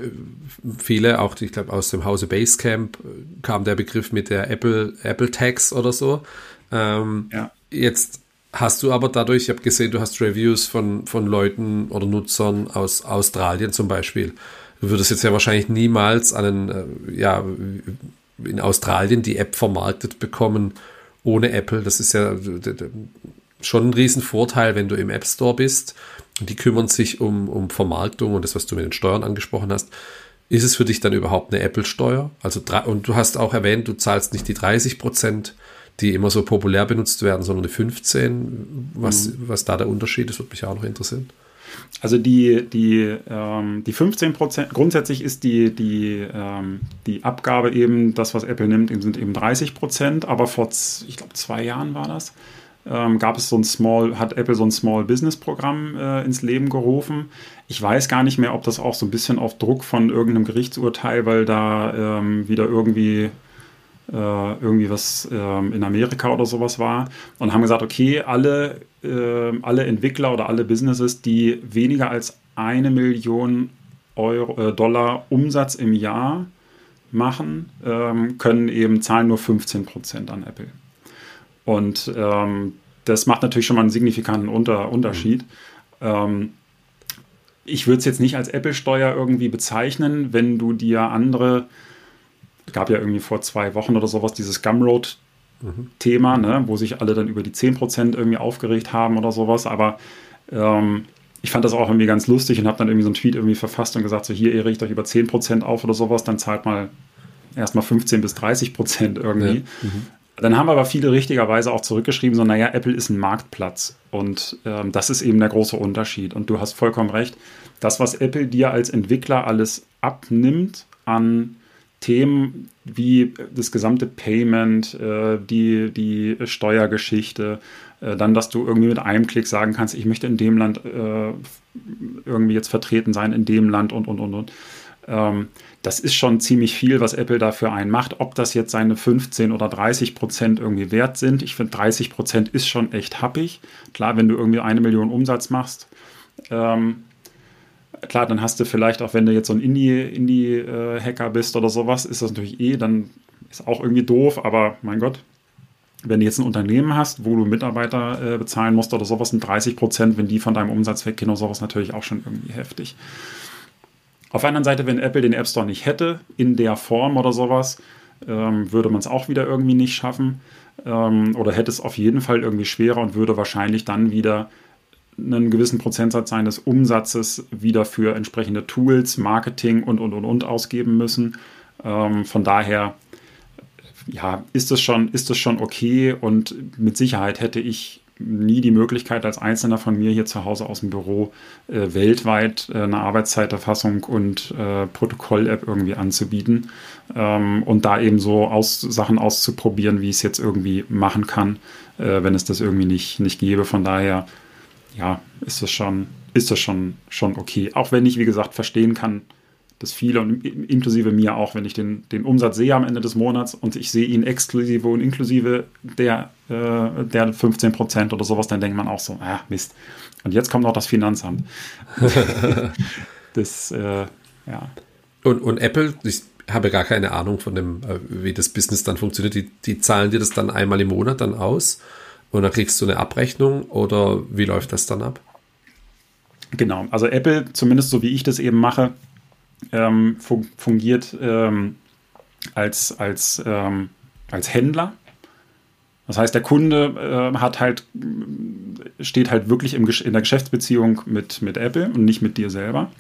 viele, auch ich glaube aus dem Hause Basecamp kam der Begriff mit der Apple, Apple Tax oder so. Ähm, ja. Jetzt hast du aber dadurch, ich habe gesehen, du hast Reviews von, von Leuten oder Nutzern aus Australien zum Beispiel. Du würdest jetzt ja wahrscheinlich niemals einen, äh, ja, in Australien die App vermarktet bekommen ohne Apple. Das ist ja schon ein Riesenvorteil, wenn du im App Store bist die kümmern sich um, um Vermarktung und das, was du mit den Steuern angesprochen hast. Ist es für dich dann überhaupt eine Apple-Steuer? Also, und du hast auch erwähnt, du zahlst nicht die 30 Prozent, die immer so populär benutzt werden, sondern die 15. Was, mhm. was da der Unterschied ist, würde mich auch noch interessieren. Also die, die, ähm, die 15 Prozent, grundsätzlich ist die, die, ähm, die Abgabe eben, das, was Apple nimmt, sind eben 30 Prozent, aber vor, ich glaube, zwei Jahren war das, ähm, gab es so ein Small, hat Apple so ein Small Business Programm äh, ins Leben gerufen. Ich weiß gar nicht mehr, ob das auch so ein bisschen auf Druck von irgendeinem Gerichtsurteil, weil da ähm, wieder irgendwie irgendwie was ähm, in Amerika oder sowas war und haben gesagt, okay, alle, äh, alle Entwickler oder alle Businesses, die weniger als eine Million Euro, äh, Dollar Umsatz im Jahr machen, ähm, können eben zahlen nur 15 Prozent an Apple. Und ähm, das macht natürlich schon mal einen signifikanten Unter Unterschied. Mhm. Ich würde es jetzt nicht als Apple-Steuer irgendwie bezeichnen, wenn du dir andere, gab ja irgendwie vor zwei Wochen oder sowas dieses Gumroad-Thema, mhm. ne, wo sich alle dann über die 10% irgendwie aufgeregt haben oder sowas, aber ähm, ich fand das auch irgendwie ganz lustig und habe dann irgendwie so einen Tweet irgendwie verfasst und gesagt, so hier, ihr regt euch über 10% auf oder sowas, dann zahlt mal erstmal 15 bis 30 Prozent irgendwie. Ja. Mhm. Dann haben aber viele richtigerweise auch zurückgeschrieben, so, naja, Apple ist ein Marktplatz. Und ähm, das ist eben der große Unterschied. Und du hast vollkommen recht. Das, was Apple dir als Entwickler alles abnimmt an Themen wie das gesamte Payment, äh, die, die Steuergeschichte, äh, dann, dass du irgendwie mit einem Klick sagen kannst, ich möchte in dem Land äh, irgendwie jetzt vertreten sein, in dem Land und, und, und, und. Ähm, das ist schon ziemlich viel, was Apple dafür einen macht. Ob das jetzt seine 15 oder 30 Prozent irgendwie wert sind. Ich finde, 30 Prozent ist schon echt happig. Klar, wenn du irgendwie eine Million Umsatz machst, ähm, klar, dann hast du vielleicht auch, wenn du jetzt so ein Indie-Hacker Indie, äh, bist oder sowas, ist das natürlich eh, dann ist auch irgendwie doof, aber mein Gott, wenn du jetzt ein Unternehmen hast, wo du Mitarbeiter äh, bezahlen musst oder sowas, sind 30 Prozent, wenn die von deinem Umsatz weggehen oder sowas, natürlich auch schon irgendwie heftig. Auf der anderen Seite, wenn Apple den App Store nicht hätte, in der Form oder sowas, ähm, würde man es auch wieder irgendwie nicht schaffen. Ähm, oder hätte es auf jeden Fall irgendwie schwerer und würde wahrscheinlich dann wieder einen gewissen Prozentsatz seines Umsatzes wieder für entsprechende Tools, Marketing und, und, und, und ausgeben müssen. Ähm, von daher, ja, ist es schon, ist es schon okay und mit Sicherheit hätte ich nie die Möglichkeit, als Einzelner von mir hier zu Hause aus dem Büro äh, weltweit äh, eine Arbeitszeiterfassung und äh, Protokoll-App irgendwie anzubieten ähm, und da eben so aus, Sachen auszuprobieren, wie ich es jetzt irgendwie machen kann, äh, wenn es das irgendwie nicht, nicht gäbe. Von daher, ja, ist das schon, ist das schon, schon okay. Auch wenn ich, wie gesagt, verstehen kann, dass viele und inklusive mir auch, wenn ich den, den Umsatz sehe am Ende des Monats und ich sehe ihn exklusive und inklusive der, äh, der 15 Prozent oder sowas, dann denkt man auch so, ah, Mist. Und jetzt kommt noch das Finanzamt. das, äh, ja. Und, und Apple, ich habe gar keine Ahnung von dem, äh, wie das Business dann funktioniert. Die, die zahlen dir das dann einmal im Monat dann aus und dann kriegst du eine Abrechnung oder wie läuft das dann ab? Genau, also Apple, zumindest so wie ich das eben mache, ähm, fungiert ähm, als, als, ähm, als Händler. Das heißt, der Kunde äh, hat halt, steht halt wirklich im, in der Geschäftsbeziehung mit, mit Apple und nicht mit dir selber.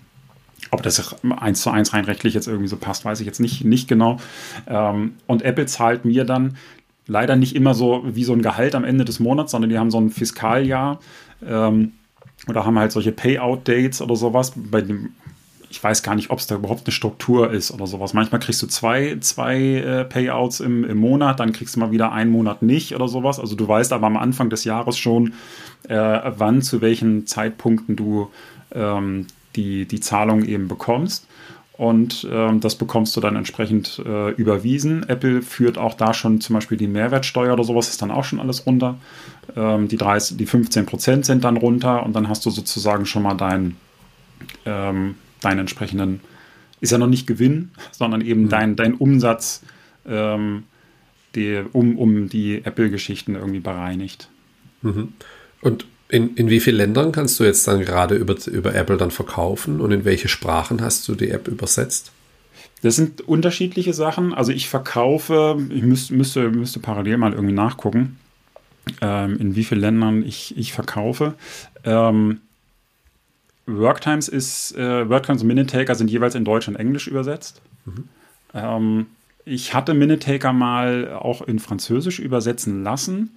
Ob das eins zu eins rein rechtlich jetzt irgendwie so passt, weiß ich jetzt nicht, nicht genau. Ähm, und Apple zahlt mir dann leider nicht immer so wie so ein Gehalt am Ende des Monats, sondern die haben so ein Fiskaljahr ähm, oder haben halt solche Payout-Dates oder sowas, bei dem ich weiß gar nicht, ob es da überhaupt eine Struktur ist oder sowas. Manchmal kriegst du zwei, zwei äh, Payouts im, im Monat, dann kriegst du mal wieder einen Monat nicht oder sowas. Also du weißt aber am Anfang des Jahres schon, äh, wann, zu welchen Zeitpunkten du ähm, die, die Zahlung eben bekommst. Und ähm, das bekommst du dann entsprechend äh, überwiesen. Apple führt auch da schon zum Beispiel die Mehrwertsteuer oder sowas, ist dann auch schon alles runter. Ähm, die, 30, die 15 Prozent sind dann runter und dann hast du sozusagen schon mal deinen ähm, deinen entsprechenden, ist ja noch nicht Gewinn, sondern eben mhm. dein, dein Umsatz, ähm, die, um, um die Apple-Geschichten irgendwie bereinigt. Mhm. Und in, in wie vielen Ländern kannst du jetzt dann gerade über, über Apple dann verkaufen und in welche Sprachen hast du die App übersetzt? Das sind unterschiedliche Sachen. Also ich verkaufe, ich müß, müsste, müsste parallel mal irgendwie nachgucken, ähm, in wie vielen Ländern ich, ich verkaufe. Ähm, Worktimes ist, äh, Worktimes und Minutaker sind jeweils in Deutsch und Englisch übersetzt. Mhm. Ähm, ich hatte Minutaker mal auch in Französisch übersetzen lassen.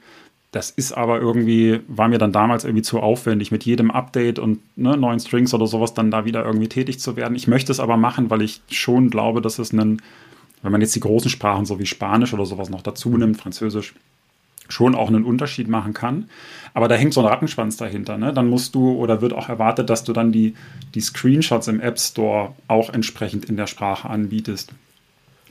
Das ist aber irgendwie, war mir dann damals irgendwie zu aufwendig, mit jedem Update und ne, neuen Strings oder sowas dann da wieder irgendwie tätig zu werden. Ich möchte es aber machen, weil ich schon glaube, dass es einen, wenn man jetzt die großen Sprachen so wie Spanisch oder sowas noch dazu nimmt, Französisch, schon auch einen Unterschied machen kann. Aber da hängt so ein Rattenschwanz dahinter. Ne? Dann musst du oder wird auch erwartet, dass du dann die, die Screenshots im App Store auch entsprechend in der Sprache anbietest.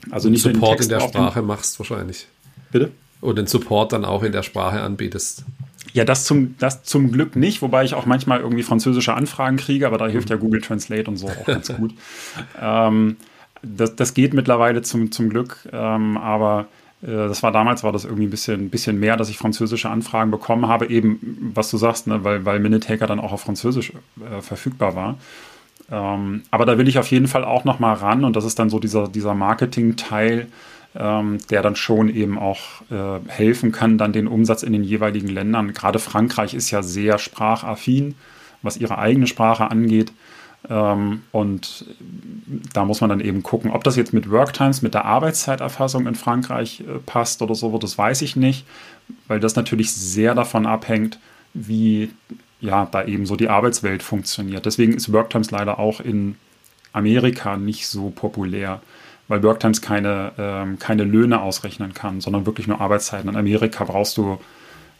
Also nicht Support in der Sprache machst wahrscheinlich. Bitte? Und den Support dann auch in der Sprache anbietest. Ja, das zum, das zum Glück nicht, wobei ich auch manchmal irgendwie französische Anfragen kriege, aber da hilft ja Google Translate und so auch ganz gut. ähm, das, das geht mittlerweile zum, zum Glück, ähm, aber äh, das war damals, war das irgendwie ein bisschen, bisschen mehr, dass ich französische Anfragen bekommen habe, eben, was du sagst, ne, weil, weil Minutaker dann auch auf Französisch äh, verfügbar war. Ähm, aber da will ich auf jeden Fall auch noch mal ran und das ist dann so dieser, dieser Marketing-Teil, ähm, der dann schon eben auch äh, helfen kann, dann den Umsatz in den jeweiligen Ländern. Gerade Frankreich ist ja sehr sprachaffin, was ihre eigene Sprache angeht. Ähm, und da muss man dann eben gucken, ob das jetzt mit Worktimes, mit der Arbeitszeiterfassung in Frankreich äh, passt oder so, das weiß ich nicht, weil das natürlich sehr davon abhängt, wie ja, da eben so die Arbeitswelt funktioniert. Deswegen ist Worktimes leider auch in Amerika nicht so populär weil Worktimes keine, ähm, keine Löhne ausrechnen kann, sondern wirklich nur Arbeitszeiten. In Amerika brauchst du,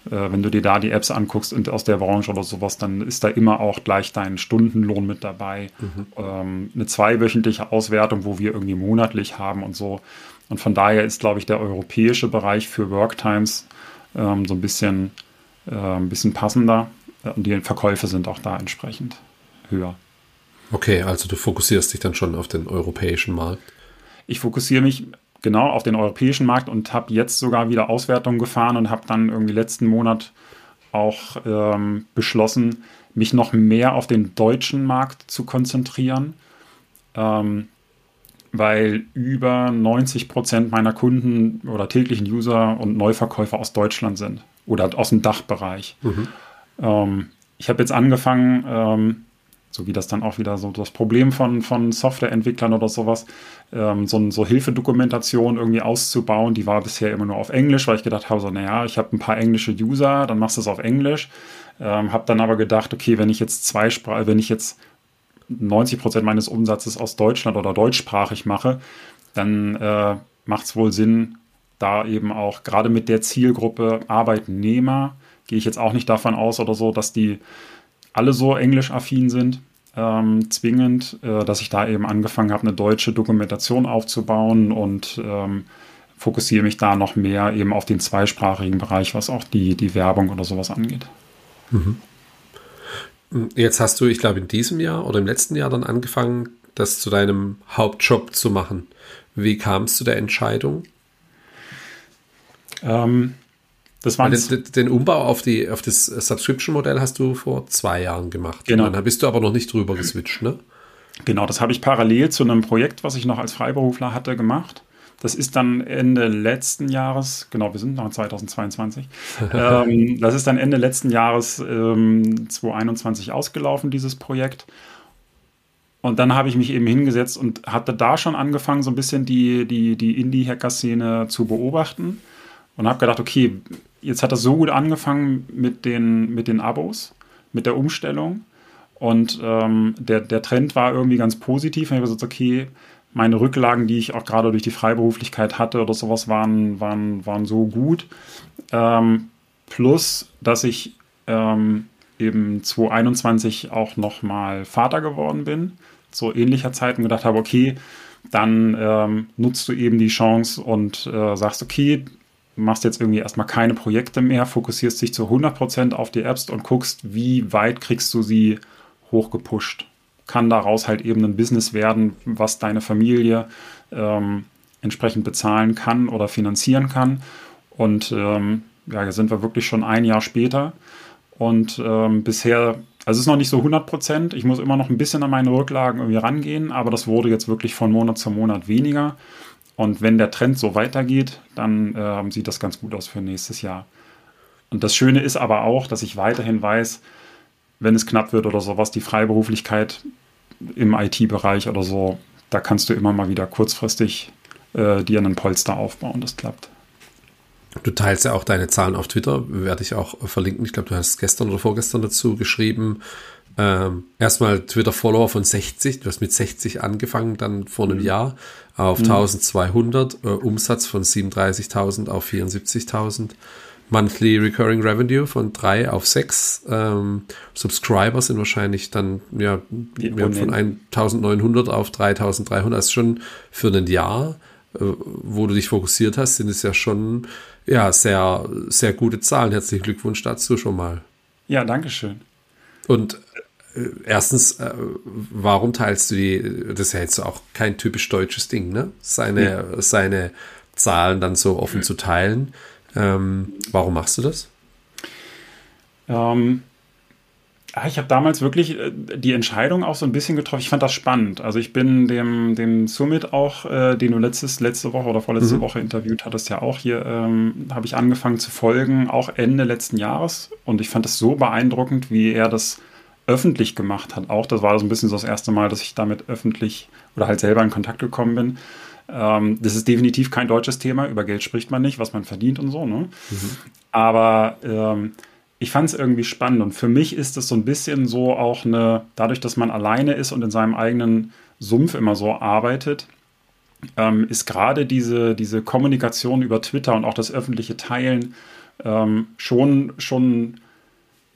äh, wenn du dir da die Apps anguckst und aus der Branche oder sowas, dann ist da immer auch gleich dein Stundenlohn mit dabei. Mhm. Ähm, eine zweiwöchentliche Auswertung, wo wir irgendwie monatlich haben und so. Und von daher ist, glaube ich, der europäische Bereich für Worktimes ähm, so ein bisschen, äh, ein bisschen passender. Und die Verkäufe sind auch da entsprechend höher. Okay, also du fokussierst dich dann schon auf den europäischen Markt. Ich fokussiere mich genau auf den europäischen Markt und habe jetzt sogar wieder Auswertungen gefahren und habe dann irgendwie letzten Monat auch ähm, beschlossen, mich noch mehr auf den deutschen Markt zu konzentrieren, ähm, weil über 90 Prozent meiner Kunden oder täglichen User und Neuverkäufer aus Deutschland sind oder aus dem Dachbereich. Mhm. Ähm, ich habe jetzt angefangen, ähm, so wie das dann auch wieder so das Problem von, von Softwareentwicklern oder sowas, ähm, so, so Hilfedokumentation irgendwie auszubauen, die war bisher immer nur auf Englisch, weil ich gedacht habe, so, naja, ich habe ein paar englische User, dann machst du es auf Englisch. Ähm, habe dann aber gedacht, okay, wenn ich jetzt zwei Sprachen, wenn ich jetzt 90 Prozent meines Umsatzes aus Deutschland oder deutschsprachig mache, dann äh, macht es wohl Sinn, da eben auch gerade mit der Zielgruppe Arbeitnehmer, gehe ich jetzt auch nicht davon aus oder so, dass die alle so englisch-affin sind, ähm, zwingend, äh, dass ich da eben angefangen habe, eine deutsche Dokumentation aufzubauen und ähm, fokussiere mich da noch mehr eben auf den zweisprachigen Bereich, was auch die, die Werbung oder sowas angeht. Mhm. Jetzt hast du, ich glaube, in diesem Jahr oder im letzten Jahr dann angefangen, das zu deinem Hauptjob zu machen. Wie kam es zu der Entscheidung? Ähm, das war den, den, Umbau auf, die, auf das Subscription-Modell hast du vor zwei Jahren gemacht. Genau. Dann bist du aber noch nicht drüber geswitcht, ne? Genau, das habe ich parallel zu einem Projekt, was ich noch als Freiberufler hatte, gemacht. Das ist dann Ende letzten Jahres, genau, wir sind noch in 2022. ähm, das ist dann Ende letzten Jahres ähm, 2021 ausgelaufen, dieses Projekt. Und dann habe ich mich eben hingesetzt und hatte da schon angefangen, so ein bisschen die, die, die Indie-Hacker-Szene zu beobachten und habe gedacht, okay, jetzt hat das so gut angefangen mit den, mit den Abos, mit der Umstellung. Und ähm, der, der Trend war irgendwie ganz positiv. Und ich habe gesagt, okay, meine Rücklagen, die ich auch gerade durch die Freiberuflichkeit hatte oder sowas, waren, waren, waren so gut. Ähm, plus, dass ich ähm, eben 2021 auch nochmal Vater geworden bin, zu ähnlicher Zeit und gedacht habe, okay, dann ähm, nutzt du eben die Chance und äh, sagst, okay, machst jetzt irgendwie erstmal keine Projekte mehr, fokussierst dich zu 100% auf die Apps und guckst, wie weit kriegst du sie hochgepusht. Kann daraus halt eben ein Business werden, was deine Familie ähm, entsprechend bezahlen kann oder finanzieren kann. Und ähm, ja, da sind wir wirklich schon ein Jahr später. Und ähm, bisher, also es ist noch nicht so 100 Prozent. Ich muss immer noch ein bisschen an meine Rücklagen irgendwie rangehen, aber das wurde jetzt wirklich von Monat zu Monat weniger. Und wenn der Trend so weitergeht, dann äh, sieht das ganz gut aus für nächstes Jahr. Und das Schöne ist aber auch, dass ich weiterhin weiß, wenn es knapp wird oder sowas, die Freiberuflichkeit im IT-Bereich oder so, da kannst du immer mal wieder kurzfristig äh, dir einen Polster aufbauen. Das klappt. Du teilst ja auch deine Zahlen auf Twitter, werde ich auch verlinken. Ich glaube, du hast gestern oder vorgestern dazu geschrieben. Ähm, erstmal Twitter-Follower von 60, du hast mit 60 angefangen, dann vor einem mhm. Jahr auf mhm. 1200, äh, Umsatz von 37.000 auf 74.000, Monthly Recurring Revenue von 3 auf 6, ähm, Subscriber sind wahrscheinlich dann ja, ja von 1900 auf 3300, das ist schon für ein Jahr, äh, wo du dich fokussiert hast, sind es ja schon ja, sehr, sehr gute Zahlen. Herzlichen Glückwunsch dazu schon mal. Ja, danke schön. Und erstens, äh, warum teilst du die, das ist ja jetzt auch kein typisch deutsches Ding, ne? Seine, ja. seine Zahlen dann so offen zu teilen. Ähm, warum machst du das? Ähm, Ah, ich habe damals wirklich äh, die Entscheidung auch so ein bisschen getroffen. Ich fand das spannend. Also ich bin dem, dem Summit auch, äh, den du letztes, letzte Woche oder vorletzte mhm. Woche interviewt hattest, ja auch hier, ähm, habe ich angefangen zu folgen, auch Ende letzten Jahres. Und ich fand es so beeindruckend, wie er das öffentlich gemacht hat. Auch das war so ein bisschen so das erste Mal, dass ich damit öffentlich oder halt selber in Kontakt gekommen bin. Ähm, das ist definitiv kein deutsches Thema. Über Geld spricht man nicht, was man verdient und so. Ne? Mhm. Aber ähm, ich fand es irgendwie spannend und für mich ist es so ein bisschen so auch eine, dadurch, dass man alleine ist und in seinem eigenen Sumpf immer so arbeitet, ähm, ist gerade diese, diese Kommunikation über Twitter und auch das öffentliche Teilen ähm, schon, schon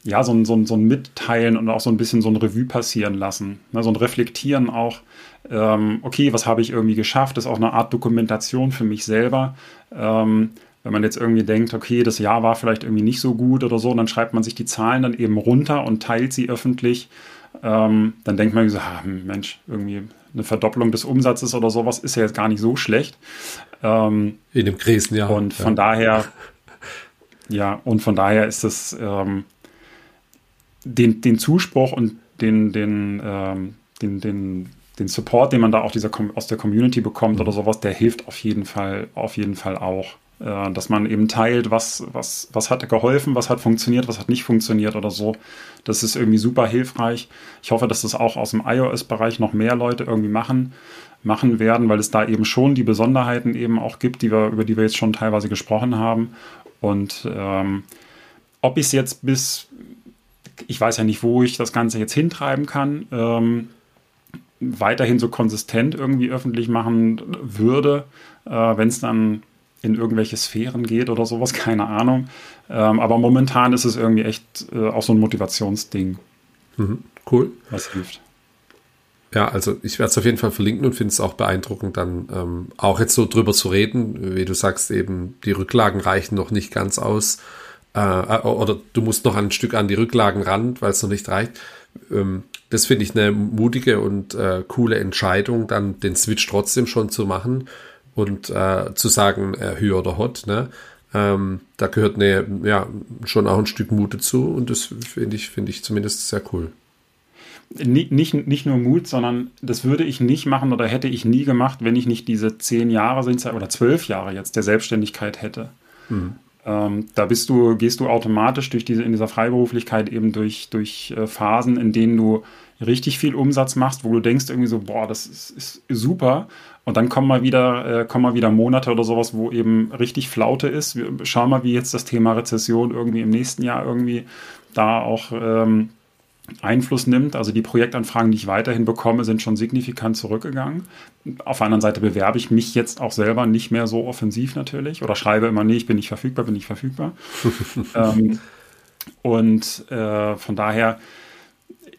ja, so ein, so, ein, so ein Mitteilen und auch so ein bisschen so ein Revue passieren lassen. Ne, so ein Reflektieren auch, ähm, okay, was habe ich irgendwie geschafft, ist auch eine Art Dokumentation für mich selber. Ähm, wenn man jetzt irgendwie denkt, okay, das Jahr war vielleicht irgendwie nicht so gut oder so, dann schreibt man sich die Zahlen dann eben runter und teilt sie öffentlich. Ähm, dann denkt man so, ah, Mensch, irgendwie eine Verdopplung des Umsatzes oder sowas ist ja jetzt gar nicht so schlecht. Ähm, In dem Krisenjahr. Und von ja. daher, ja, und von daher ist es ähm, den, den Zuspruch und den, den, ähm, den, den, den Support, den man da auch dieser, aus der Community bekommt mhm. oder sowas, der hilft auf jeden Fall, auf jeden Fall auch. Äh, dass man eben teilt, was, was, was hat geholfen, was hat funktioniert, was hat nicht funktioniert oder so. Das ist irgendwie super hilfreich. Ich hoffe, dass das auch aus dem iOS-Bereich noch mehr Leute irgendwie machen, machen werden, weil es da eben schon die Besonderheiten eben auch gibt, die wir, über die wir jetzt schon teilweise gesprochen haben. Und ähm, ob ich es jetzt bis, ich weiß ja nicht, wo ich das Ganze jetzt hintreiben kann, ähm, weiterhin so konsistent irgendwie öffentlich machen würde, äh, wenn es dann in irgendwelche Sphären geht oder sowas, keine Ahnung. Ähm, aber momentan ist es irgendwie echt äh, auch so ein Motivationsding. Mhm, cool. Was hilft. Ja, also ich werde es auf jeden Fall verlinken und finde es auch beeindruckend, dann ähm, auch jetzt so drüber zu reden, wie du sagst, eben die Rücklagen reichen noch nicht ganz aus. Äh, äh oder du musst noch ein Stück an die Rücklagen ran, weil es noch nicht reicht. Ähm, das finde ich eine mutige und äh, coole Entscheidung, dann den Switch trotzdem schon zu machen und äh, zu sagen, äh, Hü oder Hot, ne? Ähm, da gehört eine, ja, schon auch ein Stück Mut dazu und das finde ich, finde ich zumindest sehr cool. Nicht, nicht, nicht nur Mut, sondern das würde ich nicht machen oder hätte ich nie gemacht, wenn ich nicht diese zehn Jahre sind oder zwölf Jahre jetzt der Selbstständigkeit hätte. Mhm. Ähm, da bist du, gehst du automatisch durch diese, in dieser Freiberuflichkeit eben durch, durch äh, Phasen, in denen du richtig viel Umsatz machst, wo du denkst irgendwie so, boah, das ist, ist super. Und dann kommen mal wieder, äh, kommen mal wieder Monate oder sowas, wo eben richtig Flaute ist. Wir schauen mal, wie jetzt das Thema Rezession irgendwie im nächsten Jahr irgendwie da auch ähm, Einfluss nimmt. Also die Projektanfragen, die ich weiterhin bekomme, sind schon signifikant zurückgegangen. Auf der anderen Seite bewerbe ich mich jetzt auch selber nicht mehr so offensiv natürlich oder schreibe immer, nee, ich bin nicht verfügbar, bin nicht verfügbar. ähm, und äh, von daher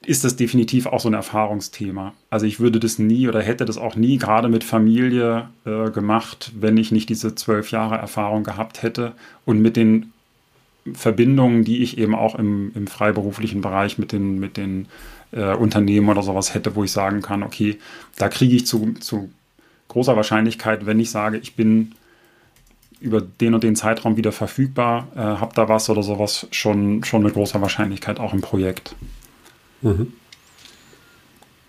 ist das definitiv auch so ein Erfahrungsthema. Also ich würde das nie oder hätte das auch nie gerade mit Familie äh, gemacht, wenn ich nicht diese zwölf Jahre Erfahrung gehabt hätte und mit den Verbindungen, die ich eben auch im, im freiberuflichen Bereich mit den, mit den äh, Unternehmen oder sowas hätte, wo ich sagen kann, okay, da kriege ich zu, zu großer Wahrscheinlichkeit, wenn ich sage, ich bin über den und den Zeitraum wieder verfügbar, äh, habe da was oder sowas, schon, schon mit großer Wahrscheinlichkeit auch im Projekt. Mhm.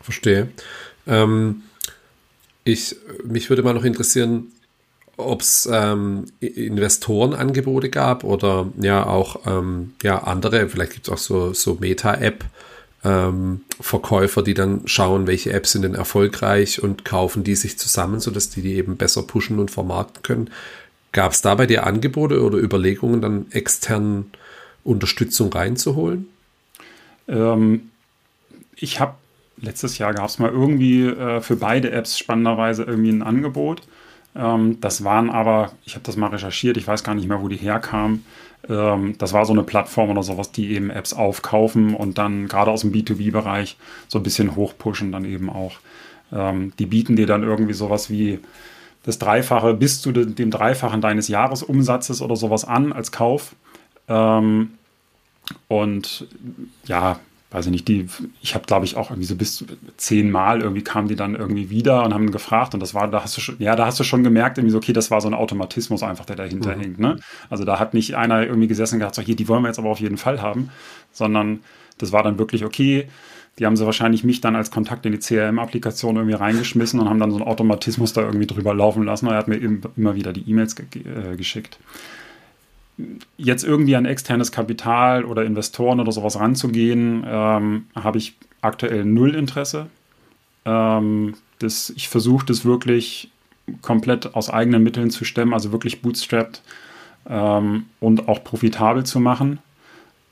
Verstehe. Ähm, ich, mich würde mal noch interessieren, ob es ähm, Investorenangebote gab oder ja auch ähm, ja, andere, vielleicht gibt es auch so, so Meta-App. Ähm, Verkäufer, die dann schauen, welche Apps sind denn erfolgreich und kaufen die sich zusammen, sodass die die eben besser pushen und vermarkten können. Gab es da dir Angebote oder Überlegungen, dann extern Unterstützung reinzuholen? Ähm, ich habe letztes Jahr gab es mal irgendwie äh, für beide Apps spannenderweise irgendwie ein Angebot. Ähm, das waren aber, ich habe das mal recherchiert, ich weiß gar nicht mehr, wo die herkamen. Ähm, das war so eine Plattform oder sowas, die eben Apps aufkaufen und dann gerade aus dem B2B-Bereich so ein bisschen hochpushen dann eben auch. Ähm, die bieten dir dann irgendwie sowas wie das Dreifache bis zu dem Dreifachen deines Jahresumsatzes oder sowas an als Kauf. Und ja, weiß ich nicht, die, ich habe glaube ich auch irgendwie so bis zehnmal irgendwie kamen die dann irgendwie wieder und haben gefragt und das war, da hast du schon, ja, da hast du schon gemerkt, irgendwie so, okay, das war so ein Automatismus einfach, der dahinter mhm. hängt, ne? Also da hat nicht einer irgendwie gesessen und gesagt, so, hier, die wollen wir jetzt aber auf jeden Fall haben, sondern das war dann wirklich okay. Die haben sie wahrscheinlich mich dann als Kontakt in die CRM-Applikation irgendwie reingeschmissen und haben dann so einen Automatismus da irgendwie drüber laufen lassen. Und er hat mir immer wieder die E-Mails ge äh, geschickt jetzt irgendwie an externes Kapital oder Investoren oder sowas ranzugehen, ähm, habe ich aktuell null Interesse. Ähm, das, ich versuche das wirklich komplett aus eigenen Mitteln zu stemmen, also wirklich bootstrapped ähm, und auch profitabel zu machen.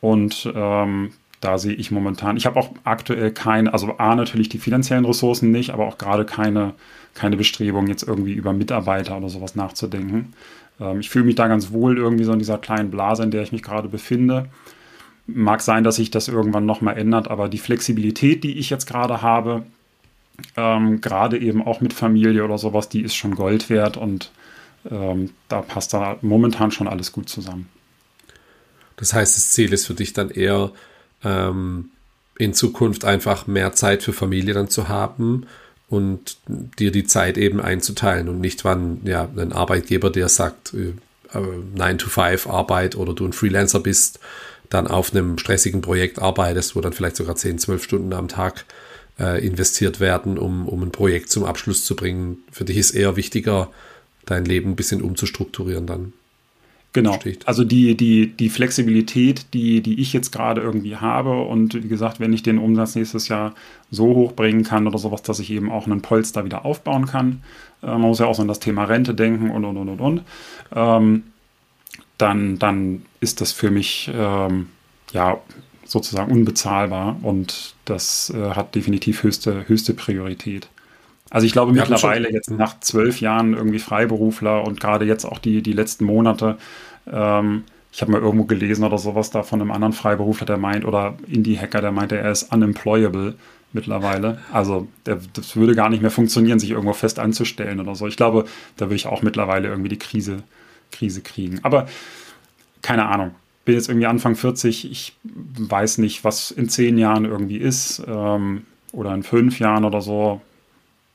Und ähm, da sehe ich momentan, ich habe auch aktuell keine, also A natürlich die finanziellen Ressourcen nicht, aber auch gerade keine, keine Bestrebung, jetzt irgendwie über Mitarbeiter oder sowas nachzudenken. Ähm, ich fühle mich da ganz wohl irgendwie so in dieser kleinen Blase, in der ich mich gerade befinde. Mag sein, dass sich das irgendwann nochmal ändert, aber die Flexibilität, die ich jetzt gerade habe, ähm, gerade eben auch mit Familie oder sowas, die ist schon Gold wert und ähm, da passt da momentan schon alles gut zusammen. Das heißt, das Ziel ist für dich dann eher ähm, in Zukunft einfach mehr Zeit für Familie dann zu haben und dir die Zeit eben einzuteilen und nicht wann ja ein Arbeitgeber dir sagt äh, 9 to 5 Arbeit oder du ein Freelancer bist, dann auf einem stressigen Projekt arbeitest, wo dann vielleicht sogar 10, 12 Stunden am Tag äh, investiert werden, um, um ein Projekt zum Abschluss zu bringen. Für dich ist eher wichtiger, dein Leben ein bisschen umzustrukturieren dann. Genau. Steht. Also die, die, die Flexibilität, die, die ich jetzt gerade irgendwie habe und wie gesagt, wenn ich den Umsatz nächstes Jahr so hoch bringen kann oder sowas, dass ich eben auch einen Polster wieder aufbauen kann. Äh, man muss ja auch so an das Thema Rente denken und und und und und. Ähm, dann, dann ist das für mich ähm, ja sozusagen unbezahlbar und das äh, hat definitiv höchste, höchste Priorität. Also ich glaube mittlerweile jetzt nach zwölf Jahren irgendwie Freiberufler und gerade jetzt auch die, die letzten Monate, ähm, ich habe mal irgendwo gelesen oder sowas da von einem anderen Freiberufler, der meint, oder Indie-Hacker, der meinte, er ist unemployable mittlerweile. Also der, das würde gar nicht mehr funktionieren, sich irgendwo fest anzustellen oder so. Ich glaube, da würde ich auch mittlerweile irgendwie die Krise, Krise kriegen. Aber keine Ahnung. Bin jetzt irgendwie Anfang 40, ich weiß nicht, was in zehn Jahren irgendwie ist ähm, oder in fünf Jahren oder so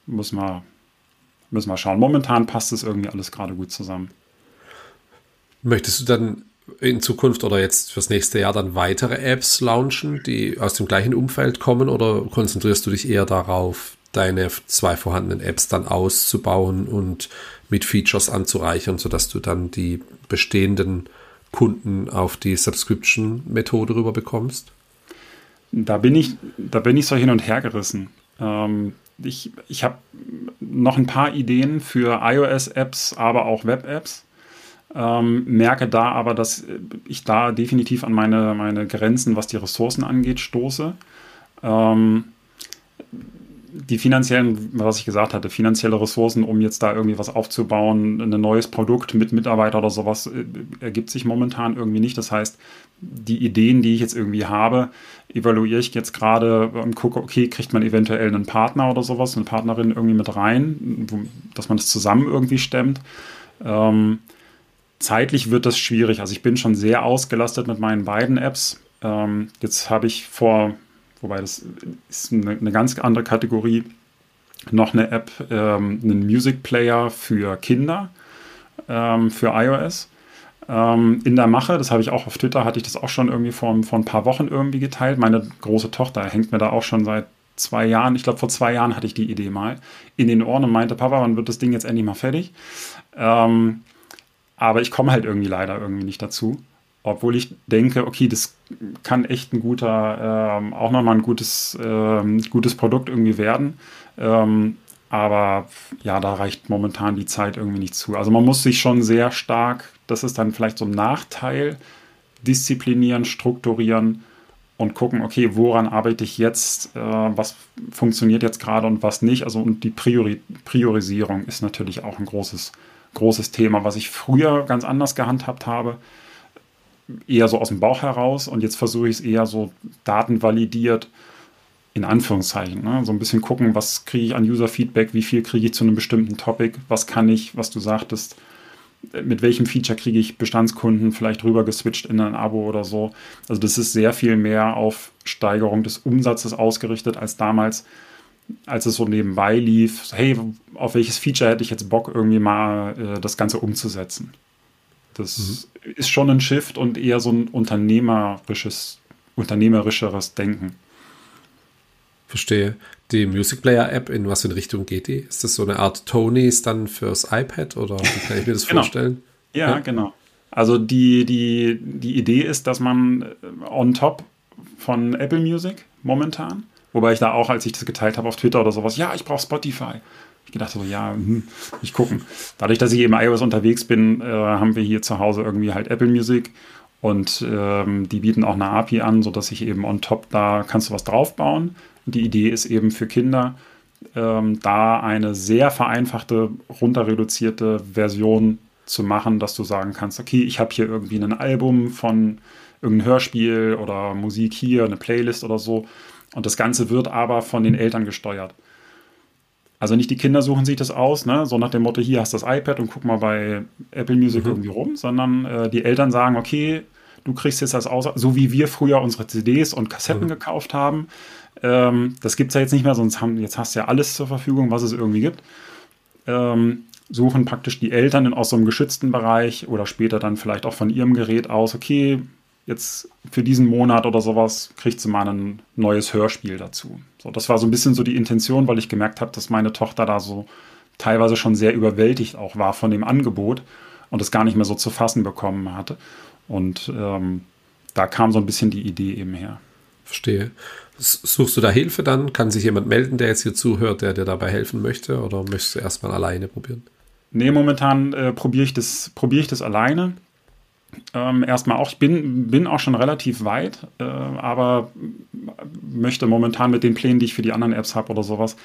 müssen wir, müssen wir schauen. Momentan passt es irgendwie alles gerade gut zusammen. Möchtest du dann in Zukunft oder jetzt fürs nächste Jahr dann weitere Apps launchen, die aus dem gleichen Umfeld kommen oder konzentrierst du dich eher darauf, deine zwei vorhandenen Apps dann auszubauen und mit Features anzureichern, sodass du dann die bestehenden Kunden auf die Subscription-Methode rüber bekommst? Da bin ich, da bin ich so hin und her gerissen. Ähm, ich, ich habe noch ein paar Ideen für iOS-Apps, aber auch Web-Apps. Ähm, merke da aber, dass ich da definitiv an meine, meine Grenzen, was die Ressourcen angeht, stoße. Ähm, die finanziellen, was ich gesagt hatte, finanzielle Ressourcen, um jetzt da irgendwie was aufzubauen, ein neues Produkt mit Mitarbeiter oder sowas, äh, ergibt sich momentan irgendwie nicht. Das heißt, die Ideen, die ich jetzt irgendwie habe, evaluiere ich jetzt gerade und gucke, okay, kriegt man eventuell einen Partner oder sowas, eine Partnerin irgendwie mit rein, dass man das zusammen irgendwie stemmt. Ähm, zeitlich wird das schwierig. Also ich bin schon sehr ausgelastet mit meinen beiden Apps. Ähm, jetzt habe ich vor wobei das ist eine, eine ganz andere Kategorie, noch eine App, ähm, einen Music Player für Kinder ähm, für iOS. Ähm, in der Mache, das habe ich auch auf Twitter, hatte ich das auch schon irgendwie vor, vor ein paar Wochen irgendwie geteilt. Meine große Tochter hängt mir da auch schon seit zwei Jahren, ich glaube vor zwei Jahren hatte ich die Idee mal, in den Ohren und meinte, Papa, wann wird das Ding jetzt endlich mal fertig? Ähm, aber ich komme halt irgendwie leider irgendwie nicht dazu. Obwohl ich denke, okay, das kann echt ein guter, ähm, auch nochmal ein gutes, ähm, gutes Produkt irgendwie werden. Ähm, aber ja, da reicht momentan die Zeit irgendwie nicht zu. Also man muss sich schon sehr stark, das ist dann vielleicht so ein Nachteil, disziplinieren, strukturieren und gucken, okay, woran arbeite ich jetzt, äh, was funktioniert jetzt gerade und was nicht. Also und die Priori Priorisierung ist natürlich auch ein großes, großes Thema, was ich früher ganz anders gehandhabt habe eher so aus dem Bauch heraus und jetzt versuche ich es eher so datenvalidiert in Anführungszeichen. Ne? So ein bisschen gucken, was kriege ich an User-Feedback, wie viel kriege ich zu einem bestimmten Topic, was kann ich, was du sagtest, mit welchem Feature kriege ich Bestandskunden vielleicht rüber geswitcht in ein Abo oder so. Also das ist sehr viel mehr auf Steigerung des Umsatzes ausgerichtet als damals, als es so nebenbei lief. Hey, auf welches Feature hätte ich jetzt Bock, irgendwie mal äh, das Ganze umzusetzen? Das mhm. Ist schon ein Shift und eher so ein unternehmerisches, unternehmerischeres Denken. Verstehe. Die Music Player App, in was in Richtung geht die? Ist das so eine Art Tonys dann fürs iPad oder wie kann ich mir das genau. vorstellen? Ja, ja, genau. Also die, die, die Idee ist, dass man äh, on top von Apple Music momentan, wobei ich da auch, als ich das geteilt habe auf Twitter oder sowas, ja, ich brauche Spotify. Ich gedacht so, ja, hm, ich gucken. Dadurch, dass ich eben iOS unterwegs bin, äh, haben wir hier zu Hause irgendwie halt Apple Music und ähm, die bieten auch eine API an, sodass ich eben on top da kannst du was draufbauen. Und die Idee ist eben für Kinder, ähm, da eine sehr vereinfachte, runterreduzierte Version zu machen, dass du sagen kannst, okay, ich habe hier irgendwie ein Album von irgendeinem Hörspiel oder Musik hier, eine Playlist oder so. Und das Ganze wird aber von den Eltern gesteuert. Also nicht die Kinder suchen sich das aus, ne? so nach dem Motto, hier hast du das iPad und guck mal bei Apple Music mhm. irgendwie rum, sondern äh, die Eltern sagen, okay, du kriegst jetzt das aus, so wie wir früher unsere CDs und Kassetten mhm. gekauft haben. Ähm, das gibt es ja jetzt nicht mehr, sonst haben, jetzt hast du ja alles zur Verfügung, was es irgendwie gibt. Ähm, suchen praktisch die Eltern in, aus so einem geschützten Bereich oder später dann vielleicht auch von ihrem Gerät aus, okay, jetzt für diesen Monat oder sowas kriegt sie mal ein neues Hörspiel dazu. So, das war so ein bisschen so die Intention, weil ich gemerkt habe, dass meine Tochter da so teilweise schon sehr überwältigt auch war von dem Angebot und es gar nicht mehr so zu fassen bekommen hatte. Und ähm, da kam so ein bisschen die Idee eben her. Verstehe. Suchst du da Hilfe dann? Kann sich jemand melden, der jetzt hier zuhört, der dir dabei helfen möchte? Oder möchtest du erstmal alleine probieren? Nee, momentan äh, probiere ich, das, probier ich das alleine ähm, erstmal auch, ich bin, bin auch schon relativ weit, äh, aber möchte momentan mit den Plänen, die ich für die anderen Apps habe oder sowas,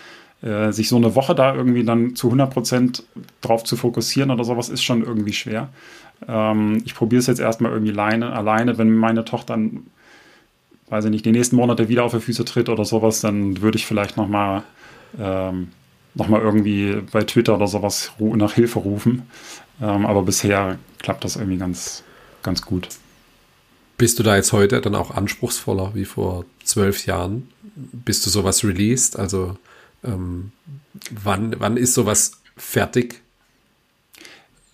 äh, sich so eine Woche da irgendwie dann zu 100% drauf zu fokussieren oder sowas, ist schon irgendwie schwer. Ähm, ich probiere es jetzt erstmal irgendwie alleine, alleine, wenn meine Tochter dann, weiß ich nicht, die nächsten Monate wieder auf die Füße tritt oder sowas, dann würde ich vielleicht nochmal ähm, noch irgendwie bei Twitter oder sowas nach Hilfe rufen. Ähm, aber bisher klappt das irgendwie ganz, ganz gut. Bist du da jetzt heute dann auch anspruchsvoller wie vor zwölf Jahren? Bist du sowas released? Also ähm, wann, wann ist sowas fertig?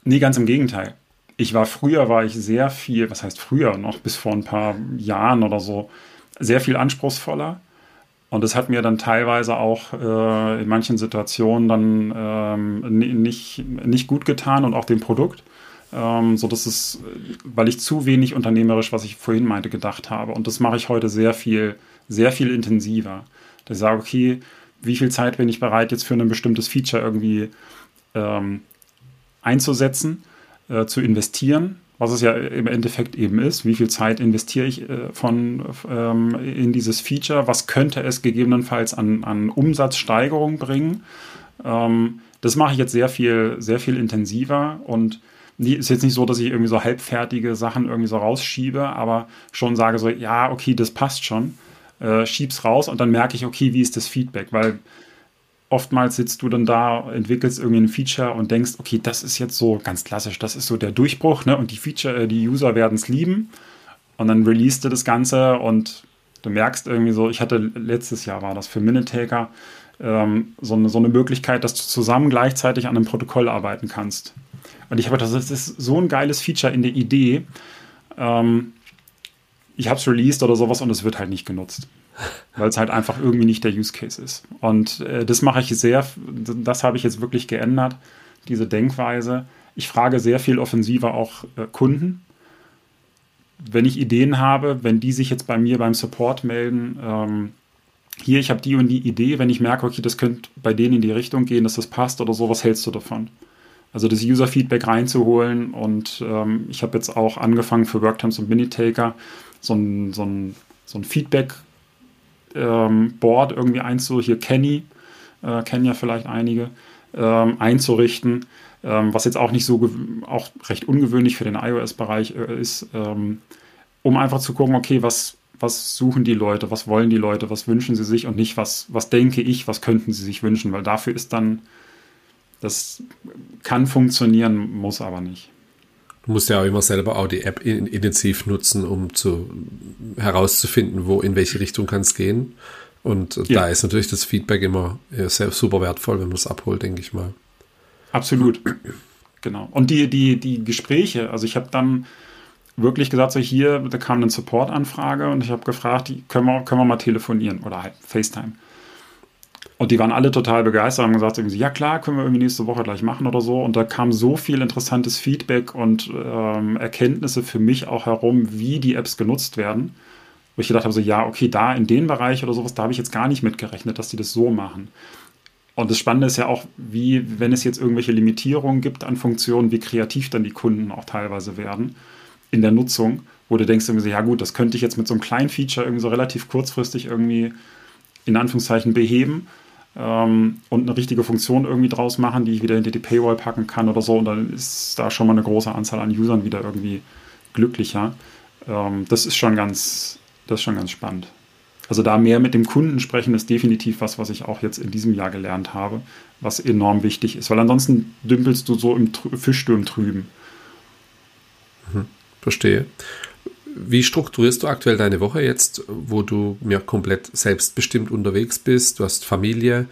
Nee, ganz im Gegenteil. Ich war früher, war ich sehr viel, was heißt früher, noch bis vor ein paar Jahren oder so, sehr viel anspruchsvoller. Und es hat mir dann teilweise auch äh, in manchen Situationen dann ähm, nicht, nicht gut getan und auch dem Produkt. Ähm, so dass es, weil ich zu wenig unternehmerisch, was ich vorhin meinte, gedacht habe. Und das mache ich heute sehr viel, sehr viel intensiver. Ich sage, okay, wie viel Zeit bin ich bereit, jetzt für ein bestimmtes Feature irgendwie ähm, einzusetzen, äh, zu investieren was es ja im Endeffekt eben ist. Wie viel Zeit investiere ich äh, von, ähm, in dieses Feature? Was könnte es gegebenenfalls an, an Umsatzsteigerung bringen? Ähm, das mache ich jetzt sehr viel, sehr viel intensiver und ist jetzt nicht so, dass ich irgendwie so halbfertige Sachen irgendwie so rausschiebe, aber schon sage so, ja, okay, das passt schon, äh, schieb's raus und dann merke ich, okay, wie ist das Feedback? Weil oftmals sitzt du dann da, entwickelst irgendwie ein Feature und denkst, okay, das ist jetzt so ganz klassisch, das ist so der Durchbruch, ne? Und die Feature, äh, die User werden es lieben. Und dann release du das Ganze und du merkst irgendwie so, ich hatte letztes Jahr war das für Minutaker ähm, so, eine, so eine Möglichkeit, dass du zusammen gleichzeitig an einem Protokoll arbeiten kannst. Und ich habe gedacht, das ist so ein geiles Feature in der Idee. Ähm, ich habe es released oder sowas und es wird halt nicht genutzt weil es halt einfach irgendwie nicht der Use Case ist. Und äh, das mache ich sehr, das habe ich jetzt wirklich geändert, diese Denkweise. Ich frage sehr viel offensiver auch äh, Kunden. Wenn ich Ideen habe, wenn die sich jetzt bei mir beim Support melden, ähm, hier, ich habe die und die Idee, wenn ich merke, okay, das könnte bei denen in die Richtung gehen, dass das passt oder so, was hältst du davon? Also das User-Feedback reinzuholen. Und ähm, ich habe jetzt auch angefangen für Worktimes und Minitaker so ein, so ein, so ein Feedback ähm, irgendwie einzu, hier Kenny, äh, kennen ja vielleicht einige, ähm, einzurichten, ähm, was jetzt auch nicht so, auch recht ungewöhnlich für den iOS-Bereich äh, ist, ähm, um einfach zu gucken, okay, was, was suchen die Leute, was wollen die Leute, was wünschen sie sich und nicht, was, was denke ich, was könnten sie sich wünschen, weil dafür ist dann, das kann funktionieren, muss aber nicht. Du musst ja auch immer selber auch die App intensiv nutzen, um zu, herauszufinden, wo, in welche Richtung kann es gehen. Und ja. da ist natürlich das Feedback immer sehr, super wertvoll, wenn man es abholt, denke ich mal. Absolut. Genau. Und die, die, die Gespräche, also ich habe dann wirklich gesagt, so hier, da kam eine Support-Anfrage und ich habe gefragt, können wir, können wir mal telefonieren oder halt FaceTime. Und die waren alle total begeistert und haben gesagt, irgendwie, ja klar, können wir irgendwie nächste Woche gleich machen oder so. Und da kam so viel interessantes Feedback und ähm, Erkenntnisse für mich auch herum, wie die Apps genutzt werden. Wo ich gedacht habe, so ja, okay, da in den Bereich oder sowas, da habe ich jetzt gar nicht mitgerechnet, dass die das so machen. Und das Spannende ist ja auch, wie, wenn es jetzt irgendwelche Limitierungen gibt an Funktionen, wie kreativ dann die Kunden auch teilweise werden in der Nutzung, wo du denkst irgendwie so, ja gut, das könnte ich jetzt mit so einem kleinen Feature irgendwie so relativ kurzfristig irgendwie in Anführungszeichen beheben ähm, und eine richtige Funktion irgendwie draus machen, die ich wieder hinter die Paywall packen kann oder so. Und dann ist da schon mal eine große Anzahl an Usern wieder irgendwie glücklicher. Ähm, das ist schon ganz, das ist schon ganz spannend. Also da mehr mit dem Kunden sprechen ist definitiv was, was ich auch jetzt in diesem Jahr gelernt habe, was enorm wichtig ist, weil ansonsten dümpelst du so im Fischsturm trüben. Mhm, verstehe. Wie strukturierst du aktuell deine Woche jetzt, wo du mir komplett selbstbestimmt unterwegs bist? Du hast Familie.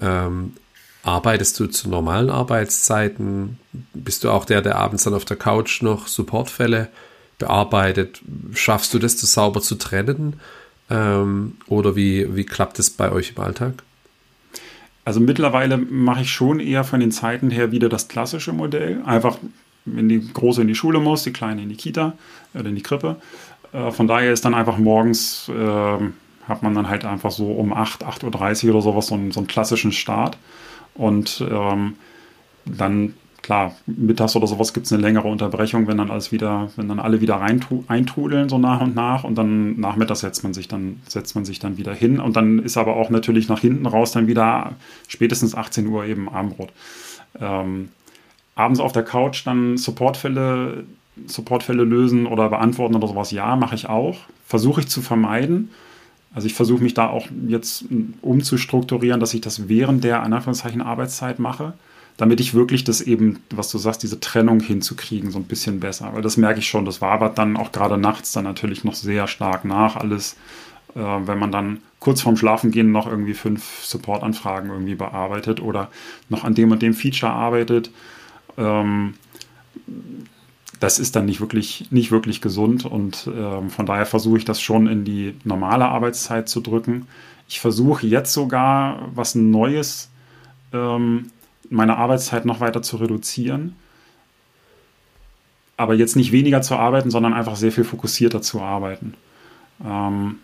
Ähm, arbeitest du zu normalen Arbeitszeiten? Bist du auch der, der abends dann auf der Couch noch Supportfälle bearbeitet? Schaffst du das, das sauber zu trennen? Ähm, oder wie, wie klappt es bei euch im Alltag? Also mittlerweile mache ich schon eher von den Zeiten her wieder das klassische Modell. Einfach wenn die Große in die Schule muss, die Kleine in die Kita oder in die Krippe. Äh, von daher ist dann einfach morgens, äh, hat man dann halt einfach so um 8, 8.30 Uhr oder sowas so einen, so einen klassischen Start. Und ähm, dann, klar, mittags oder sowas gibt es eine längere Unterbrechung, wenn dann alles wieder, wenn dann alle wieder eintrudeln, so nach und nach. Und dann nachmittags setzt man sich dann, setzt man sich dann wieder hin. Und dann ist aber auch natürlich nach hinten raus dann wieder spätestens 18 Uhr eben Abendbrot. Ähm, abends auf der Couch dann Supportfälle, Supportfälle lösen oder beantworten oder sowas, ja, mache ich auch. Versuche ich zu vermeiden. Also ich versuche mich da auch jetzt umzustrukturieren, dass ich das während der Anführungszeichen Arbeitszeit mache, damit ich wirklich das eben, was du sagst, diese Trennung hinzukriegen, so ein bisschen besser. Weil das merke ich schon, das war aber dann auch gerade nachts dann natürlich noch sehr stark nach alles, äh, wenn man dann kurz vorm Schlafengehen noch irgendwie fünf Support-Anfragen irgendwie bearbeitet oder noch an dem und dem Feature arbeitet ähm, das ist dann nicht wirklich, nicht wirklich gesund und ähm, von daher versuche ich das schon in die normale Arbeitszeit zu drücken. Ich versuche jetzt sogar was Neues, ähm, meine Arbeitszeit noch weiter zu reduzieren. Aber jetzt nicht weniger zu arbeiten, sondern einfach sehr viel fokussierter zu arbeiten. Ähm,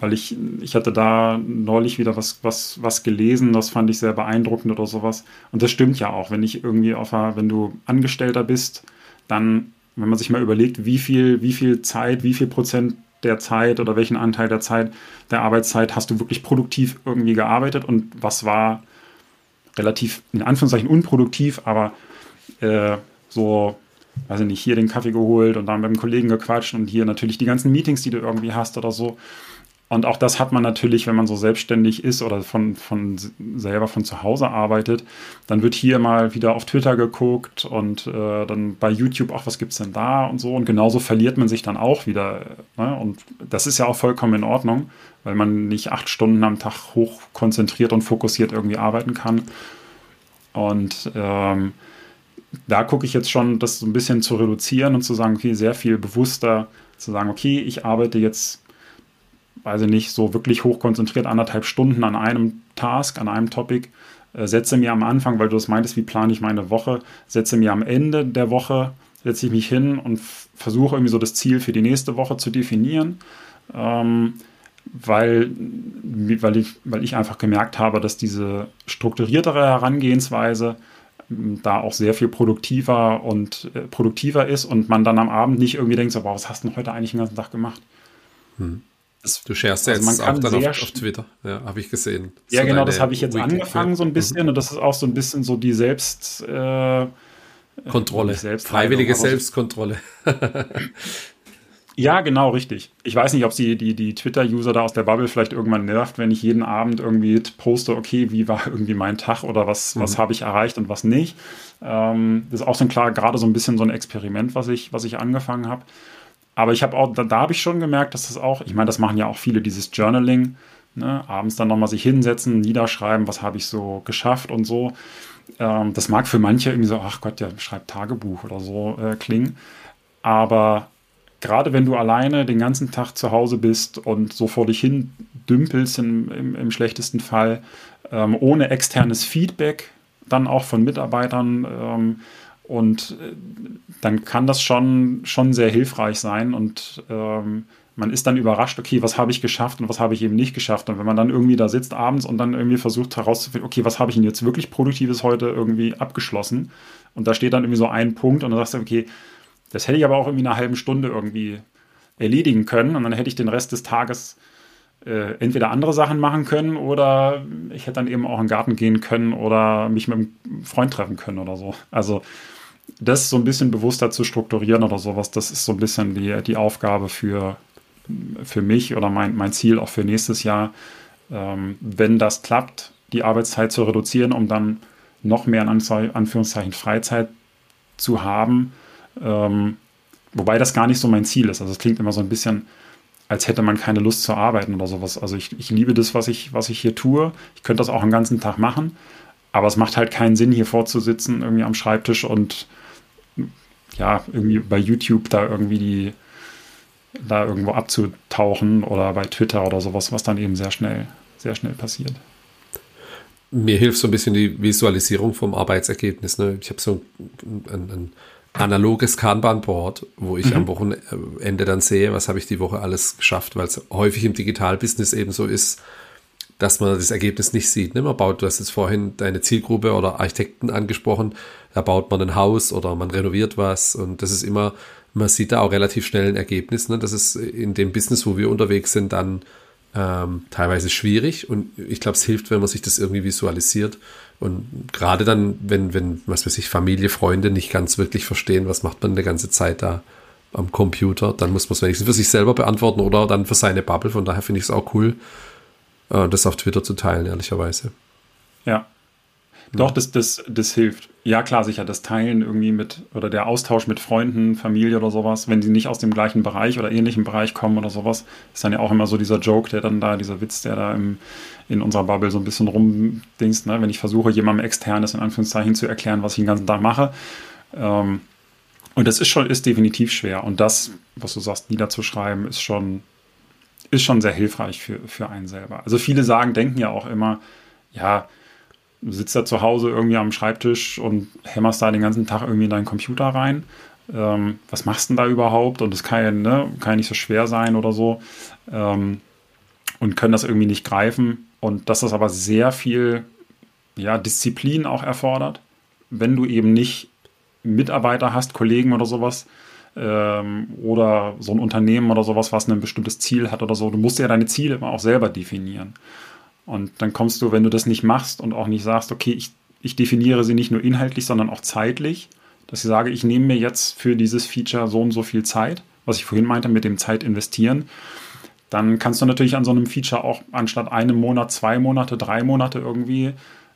weil ich, ich hatte da neulich wieder was, was, was gelesen, das fand ich sehr beeindruckend oder sowas. Und das stimmt ja auch, wenn ich irgendwie auf einer, wenn du Angestellter bist, dann wenn man sich mal überlegt, wie viel, wie viel Zeit, wie viel Prozent der Zeit oder welchen Anteil der Zeit, der Arbeitszeit hast du wirklich produktiv irgendwie gearbeitet und was war relativ, in Anführungszeichen, unproduktiv, aber äh, so, weiß ich nicht, hier den Kaffee geholt und dann mit dem Kollegen gequatscht und hier natürlich die ganzen Meetings, die du irgendwie hast oder so. Und auch das hat man natürlich, wenn man so selbstständig ist oder von, von selber von zu Hause arbeitet, dann wird hier mal wieder auf Twitter geguckt und äh, dann bei YouTube auch, was gibt es denn da und so. Und genauso verliert man sich dann auch wieder. Ne? Und das ist ja auch vollkommen in Ordnung, weil man nicht acht Stunden am Tag hoch konzentriert und fokussiert irgendwie arbeiten kann. Und ähm, da gucke ich jetzt schon, das so ein bisschen zu reduzieren und zu sagen, okay, sehr viel bewusster zu sagen, okay, ich arbeite jetzt weiß ich nicht, so wirklich hochkonzentriert anderthalb Stunden an einem Task, an einem Topic, äh, setze mir am Anfang, weil du das meintest, wie plane ich meine Woche, setze mir am Ende der Woche, setze ich mich hin und versuche irgendwie so das Ziel für die nächste Woche zu definieren. Ähm, weil, weil, ich, weil ich einfach gemerkt habe, dass diese strukturiertere Herangehensweise ähm, da auch sehr viel produktiver und äh, produktiver ist und man dann am Abend nicht irgendwie denkt, so, boah, was hast du denn heute eigentlich den ganzen Tag gemacht? Hm. Das, du ja also jetzt auch dann auf, auf, Twitter, ja, habe ich gesehen. Ja, so genau, das habe ich jetzt Weekend angefangen so ein bisschen mhm. und das ist auch so ein bisschen so die Selbst... Äh, Kontrolle, Selbst freiwillige Selbstkontrolle. ja, genau, richtig. Ich weiß nicht, ob sie die, die Twitter-User da aus der Bubble vielleicht irgendwann nervt, wenn ich jeden Abend irgendwie poste, okay, wie war irgendwie mein Tag oder was, mhm. was habe ich erreicht und was nicht. Ähm, das ist auch so ein klar, gerade so ein bisschen so ein Experiment, was ich, was ich angefangen habe. Aber ich habe auch, da, da habe ich schon gemerkt, dass das auch, ich meine, das machen ja auch viele, dieses Journaling, ne? abends dann nochmal sich hinsetzen, niederschreiben, was habe ich so geschafft und so. Ähm, das mag für manche irgendwie so, ach Gott, der schreibt Tagebuch oder so äh, klingen. Aber gerade wenn du alleine den ganzen Tag zu Hause bist und so vor dich hin dümpelst im, im, im schlechtesten Fall, ähm, ohne externes Feedback, dann auch von Mitarbeitern, ähm, und äh, dann kann das schon, schon sehr hilfreich sein und ähm, man ist dann überrascht, okay, was habe ich geschafft und was habe ich eben nicht geschafft. Und wenn man dann irgendwie da sitzt abends und dann irgendwie versucht herauszufinden, okay, was habe ich denn jetzt wirklich Produktives heute irgendwie abgeschlossen? Und da steht dann irgendwie so ein Punkt und dann sagst du, okay, das hätte ich aber auch irgendwie in einer halben Stunde irgendwie erledigen können und dann hätte ich den Rest des Tages äh, entweder andere Sachen machen können oder ich hätte dann eben auch in den Garten gehen können oder mich mit einem Freund treffen können oder so. Also das so ein bisschen bewusster zu strukturieren oder sowas, das ist so ein bisschen die, die Aufgabe für, für mich oder mein, mein Ziel auch für nächstes Jahr. Ähm, wenn das klappt, die Arbeitszeit zu reduzieren, um dann noch mehr in Anführungszeichen Freizeit zu haben. Ähm, wobei das gar nicht so mein Ziel ist. Also es klingt immer so ein bisschen, als hätte man keine Lust zu arbeiten oder sowas. Also ich, ich liebe das, was ich, was ich hier tue. Ich könnte das auch den ganzen Tag machen. Aber es macht halt keinen Sinn, hier vorzusitzen, irgendwie am Schreibtisch und ja, irgendwie bei YouTube da irgendwie die, da irgendwo abzutauchen oder bei Twitter oder sowas, was dann eben sehr schnell, sehr schnell passiert. Mir hilft so ein bisschen die Visualisierung vom Arbeitsergebnis. Ne? Ich habe so ein, ein, ein analoges Kanban-Board, wo ich mhm. am Wochenende dann sehe, was habe ich die Woche alles geschafft, weil es häufig im Digitalbusiness eben so ist, dass man das Ergebnis nicht sieht. Ne? Man baut, du hast jetzt vorhin deine Zielgruppe oder Architekten angesprochen, da baut man ein Haus oder man renoviert was und das ist immer, man sieht da auch relativ schnell ein Ergebnis. Ne? Das ist in dem Business, wo wir unterwegs sind, dann ähm, teilweise schwierig und ich glaube, es hilft, wenn man sich das irgendwie visualisiert und gerade dann, wenn, wenn, was weiß ich, Familie, Freunde nicht ganz wirklich verstehen, was macht man eine ganze Zeit da am Computer, dann muss man es wenigstens für sich selber beantworten oder dann für seine Bubble. Von daher finde ich es auch cool, äh, das auf Twitter zu teilen, ehrlicherweise. Ja. Doch, das, das, das hilft. Ja, klar, sicher, das Teilen irgendwie mit oder der Austausch mit Freunden, Familie oder sowas, wenn sie nicht aus dem gleichen Bereich oder ähnlichen Bereich kommen oder sowas, ist dann ja auch immer so dieser Joke, der dann da, dieser Witz, der da im, in unserer Bubble so ein bisschen rumdingst, ne? wenn ich versuche, jemandem externes in Anführungszeichen zu erklären, was ich den ganzen Tag mache. Ähm, und das ist schon, ist definitiv schwer. Und das, was du sagst, niederzuschreiben, ist schon, ist schon sehr hilfreich für, für einen selber. Also viele sagen, denken ja auch immer, ja, du sitzt da zu Hause irgendwie am Schreibtisch und hämmerst da den ganzen Tag irgendwie in deinen Computer rein. Ähm, was machst du denn da überhaupt? Und das kann ja, ne, kann ja nicht so schwer sein oder so. Ähm, und können das irgendwie nicht greifen. Und dass das aber sehr viel ja, Disziplin auch erfordert, wenn du eben nicht Mitarbeiter hast, Kollegen oder sowas, ähm, oder so ein Unternehmen oder sowas, was ein bestimmtes Ziel hat oder so. Du musst ja deine Ziele immer auch selber definieren. Und dann kommst du, wenn du das nicht machst und auch nicht sagst, okay, ich, ich definiere sie nicht nur inhaltlich, sondern auch zeitlich, dass ich sage, ich nehme mir jetzt für dieses Feature so und so viel Zeit, was ich vorhin meinte mit dem Zeit investieren, dann kannst du natürlich an so einem Feature auch anstatt einem Monat, zwei Monate, drei Monate irgendwie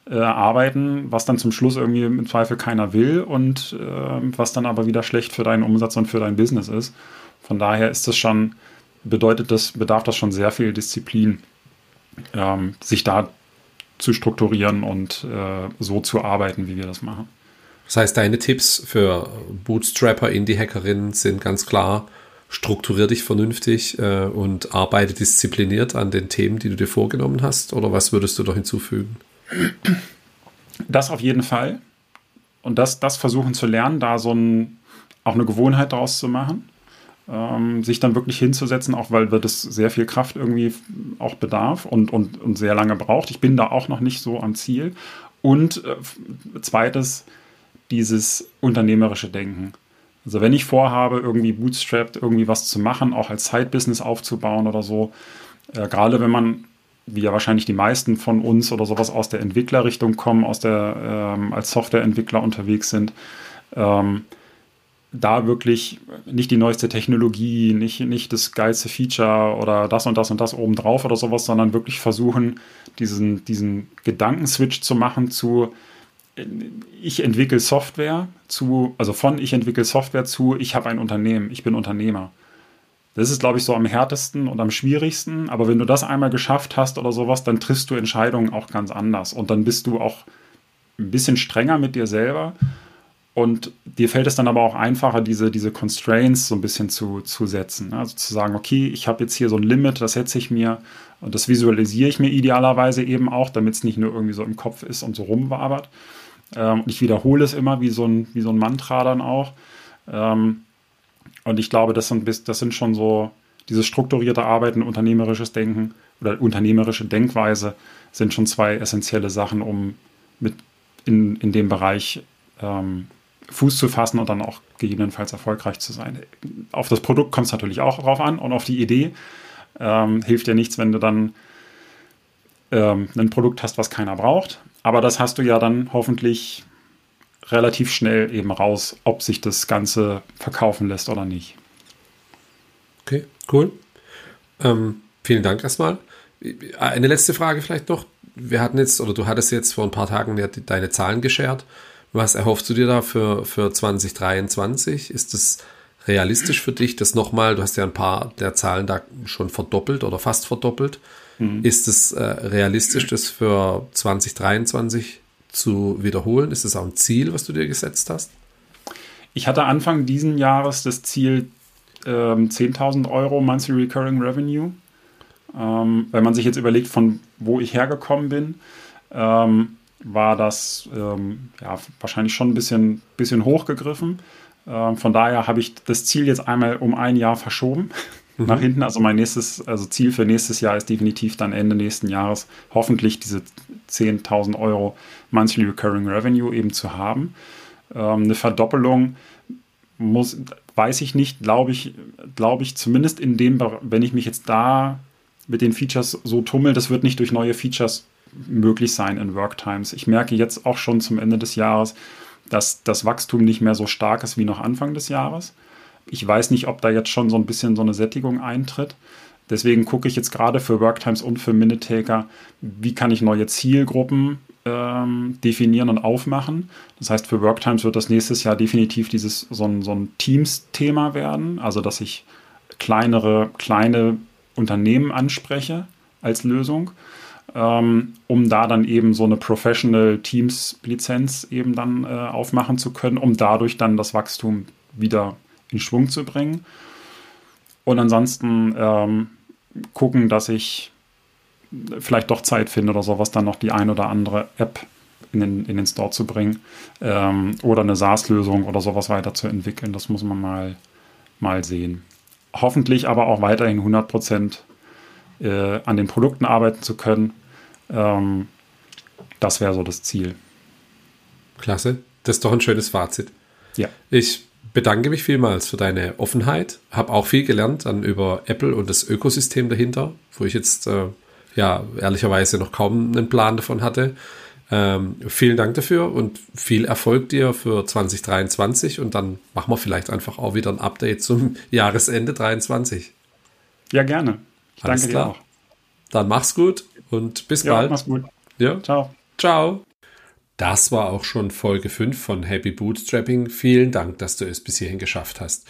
äh, arbeiten, was dann zum Schluss irgendwie im Zweifel keiner will und äh, was dann aber wieder schlecht für deinen Umsatz und für dein Business ist. Von daher ist das schon, bedeutet das, bedarf das schon sehr viel Disziplin, ähm, sich da zu strukturieren und äh, so zu arbeiten, wie wir das machen. Das heißt, deine Tipps für Bootstrapper, Indie-Hackerinnen sind ganz klar, strukturier dich vernünftig äh, und arbeite diszipliniert an den Themen, die du dir vorgenommen hast? Oder was würdest du da hinzufügen? Das auf jeden Fall. Und das, das versuchen zu lernen, da so ein, auch eine Gewohnheit daraus zu machen. Ähm, sich dann wirklich hinzusetzen, auch weil das sehr viel Kraft irgendwie auch bedarf und, und, und sehr lange braucht. Ich bin da auch noch nicht so am Ziel. Und äh, zweites, dieses unternehmerische Denken. Also wenn ich vorhabe, irgendwie bootstrapped irgendwie was zu machen, auch als Side-Business aufzubauen oder so, äh, gerade wenn man wie ja wahrscheinlich die meisten von uns oder sowas aus der Entwicklerrichtung kommen, aus der ähm, als Softwareentwickler unterwegs sind, ähm, da wirklich nicht die neueste Technologie, nicht, nicht das geilste Feature oder das und das und das obendrauf oder sowas, sondern wirklich versuchen, diesen, diesen Gedankenswitch zu machen zu ich entwickle Software zu, also von ich entwickle Software zu, ich habe ein Unternehmen, ich bin Unternehmer. Das ist, glaube ich, so am härtesten und am schwierigsten. Aber wenn du das einmal geschafft hast oder sowas, dann triffst du Entscheidungen auch ganz anders. Und dann bist du auch ein bisschen strenger mit dir selber. Und dir fällt es dann aber auch einfacher, diese, diese Constraints so ein bisschen zu, zu setzen. Also zu sagen, okay, ich habe jetzt hier so ein Limit, das setze ich mir und das visualisiere ich mir idealerweise eben auch, damit es nicht nur irgendwie so im Kopf ist und so rumwabert. Ähm, ich wiederhole es immer wie so ein, wie so ein Mantra dann auch. Ähm, und ich glaube, das sind, das sind schon so dieses strukturierte Arbeiten, unternehmerisches Denken oder unternehmerische Denkweise sind schon zwei essentielle Sachen, um mit in, in dem Bereich ähm, Fuß zu fassen und dann auch gegebenenfalls erfolgreich zu sein. Auf das Produkt kommt es natürlich auch drauf an und auf die Idee. Ähm, hilft dir nichts, wenn du dann ähm, ein Produkt hast, was keiner braucht. Aber das hast du ja dann hoffentlich relativ schnell eben raus, ob sich das Ganze verkaufen lässt oder nicht. Okay, cool. Ähm, vielen Dank erstmal. Eine letzte Frage vielleicht noch. Wir hatten jetzt, oder du hattest jetzt vor ein paar Tagen deine Zahlen geschert. Was erhoffst du dir da für, für 2023? Ist es realistisch für dich, das nochmal, du hast ja ein paar der Zahlen da schon verdoppelt oder fast verdoppelt. Mhm. Ist es äh, realistisch, das für 2023 zu wiederholen? Ist das auch ein Ziel, was du dir gesetzt hast? Ich hatte Anfang diesen Jahres das Ziel ähm, 10.000 Euro Monthly Recurring Revenue. Ähm, wenn man sich jetzt überlegt, von wo ich hergekommen bin, ähm, war das ähm, ja, wahrscheinlich schon ein bisschen, bisschen hochgegriffen. Ähm, von daher habe ich das Ziel jetzt einmal um ein Jahr verschoben mhm. nach hinten. Also mein nächstes, also Ziel für nächstes Jahr ist definitiv dann Ende nächsten Jahres hoffentlich diese 10.000 Euro Monthly Recurring Revenue eben zu haben. Ähm, eine Verdoppelung muss, weiß ich nicht, glaube ich, glaube ich zumindest in dem, wenn ich mich jetzt da mit den Features so tummel, das wird nicht durch neue Features möglich sein in Worktimes. Ich merke jetzt auch schon zum Ende des Jahres, dass das Wachstum nicht mehr so stark ist wie noch Anfang des Jahres. Ich weiß nicht, ob da jetzt schon so ein bisschen so eine Sättigung eintritt. Deswegen gucke ich jetzt gerade für Worktimes und für Minutaker, wie kann ich neue Zielgruppen ähm, definieren und aufmachen. Das heißt, für Worktimes wird das nächstes Jahr definitiv dieses so ein, so ein Teams-Thema werden, also dass ich kleinere, kleine Unternehmen anspreche als Lösung, ähm, um da dann eben so eine Professional Teams-Lizenz eben dann äh, aufmachen zu können, um dadurch dann das Wachstum wieder in Schwung zu bringen. Und ansonsten ähm, gucken, dass ich vielleicht doch Zeit finde oder sowas, dann noch die ein oder andere App in den, in den Store zu bringen ähm, oder eine SaaS-Lösung oder sowas weiterzuentwickeln. Das muss man mal, mal sehen. Hoffentlich aber auch weiterhin 100 Prozent äh, an den Produkten arbeiten zu können. Ähm, das wäre so das Ziel. Klasse. Das ist doch ein schönes Fazit. Ja. Ich bedanke mich vielmals für deine Offenheit. Habe auch viel gelernt dann über Apple und das Ökosystem dahinter, wo ich jetzt äh, ja ehrlicherweise noch kaum einen Plan davon hatte. Ähm, vielen Dank dafür und viel Erfolg dir für 2023 und dann machen wir vielleicht einfach auch wieder ein Update zum Jahresende 23. Ja, gerne. Ich Alles danke klar. dir auch. Dann mach's gut und bis ja, bald. Mach's gut. Ja. Ciao. Ciao. Das war auch schon Folge 5 von Happy Bootstrapping. Vielen Dank, dass du es bis hierhin geschafft hast.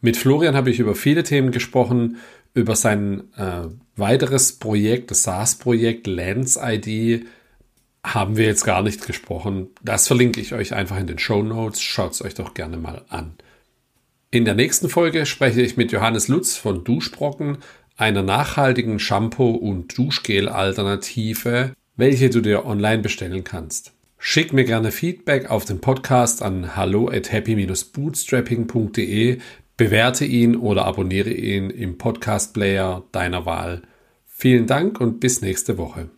Mit Florian habe ich über viele Themen gesprochen, über sein äh, weiteres Projekt, das SaaS-Projekt Lens ID, haben wir jetzt gar nicht gesprochen. Das verlinke ich euch einfach in den Show Notes. Schaut es euch doch gerne mal an. In der nächsten Folge spreche ich mit Johannes Lutz von Duschbrocken, einer nachhaltigen Shampoo- und Duschgel-Alternative, welche du dir online bestellen kannst. Schick mir gerne Feedback auf den Podcast an hallo at happy-bootstrapping.de, bewerte ihn oder abonniere ihn im Podcast-Player deiner Wahl. Vielen Dank und bis nächste Woche.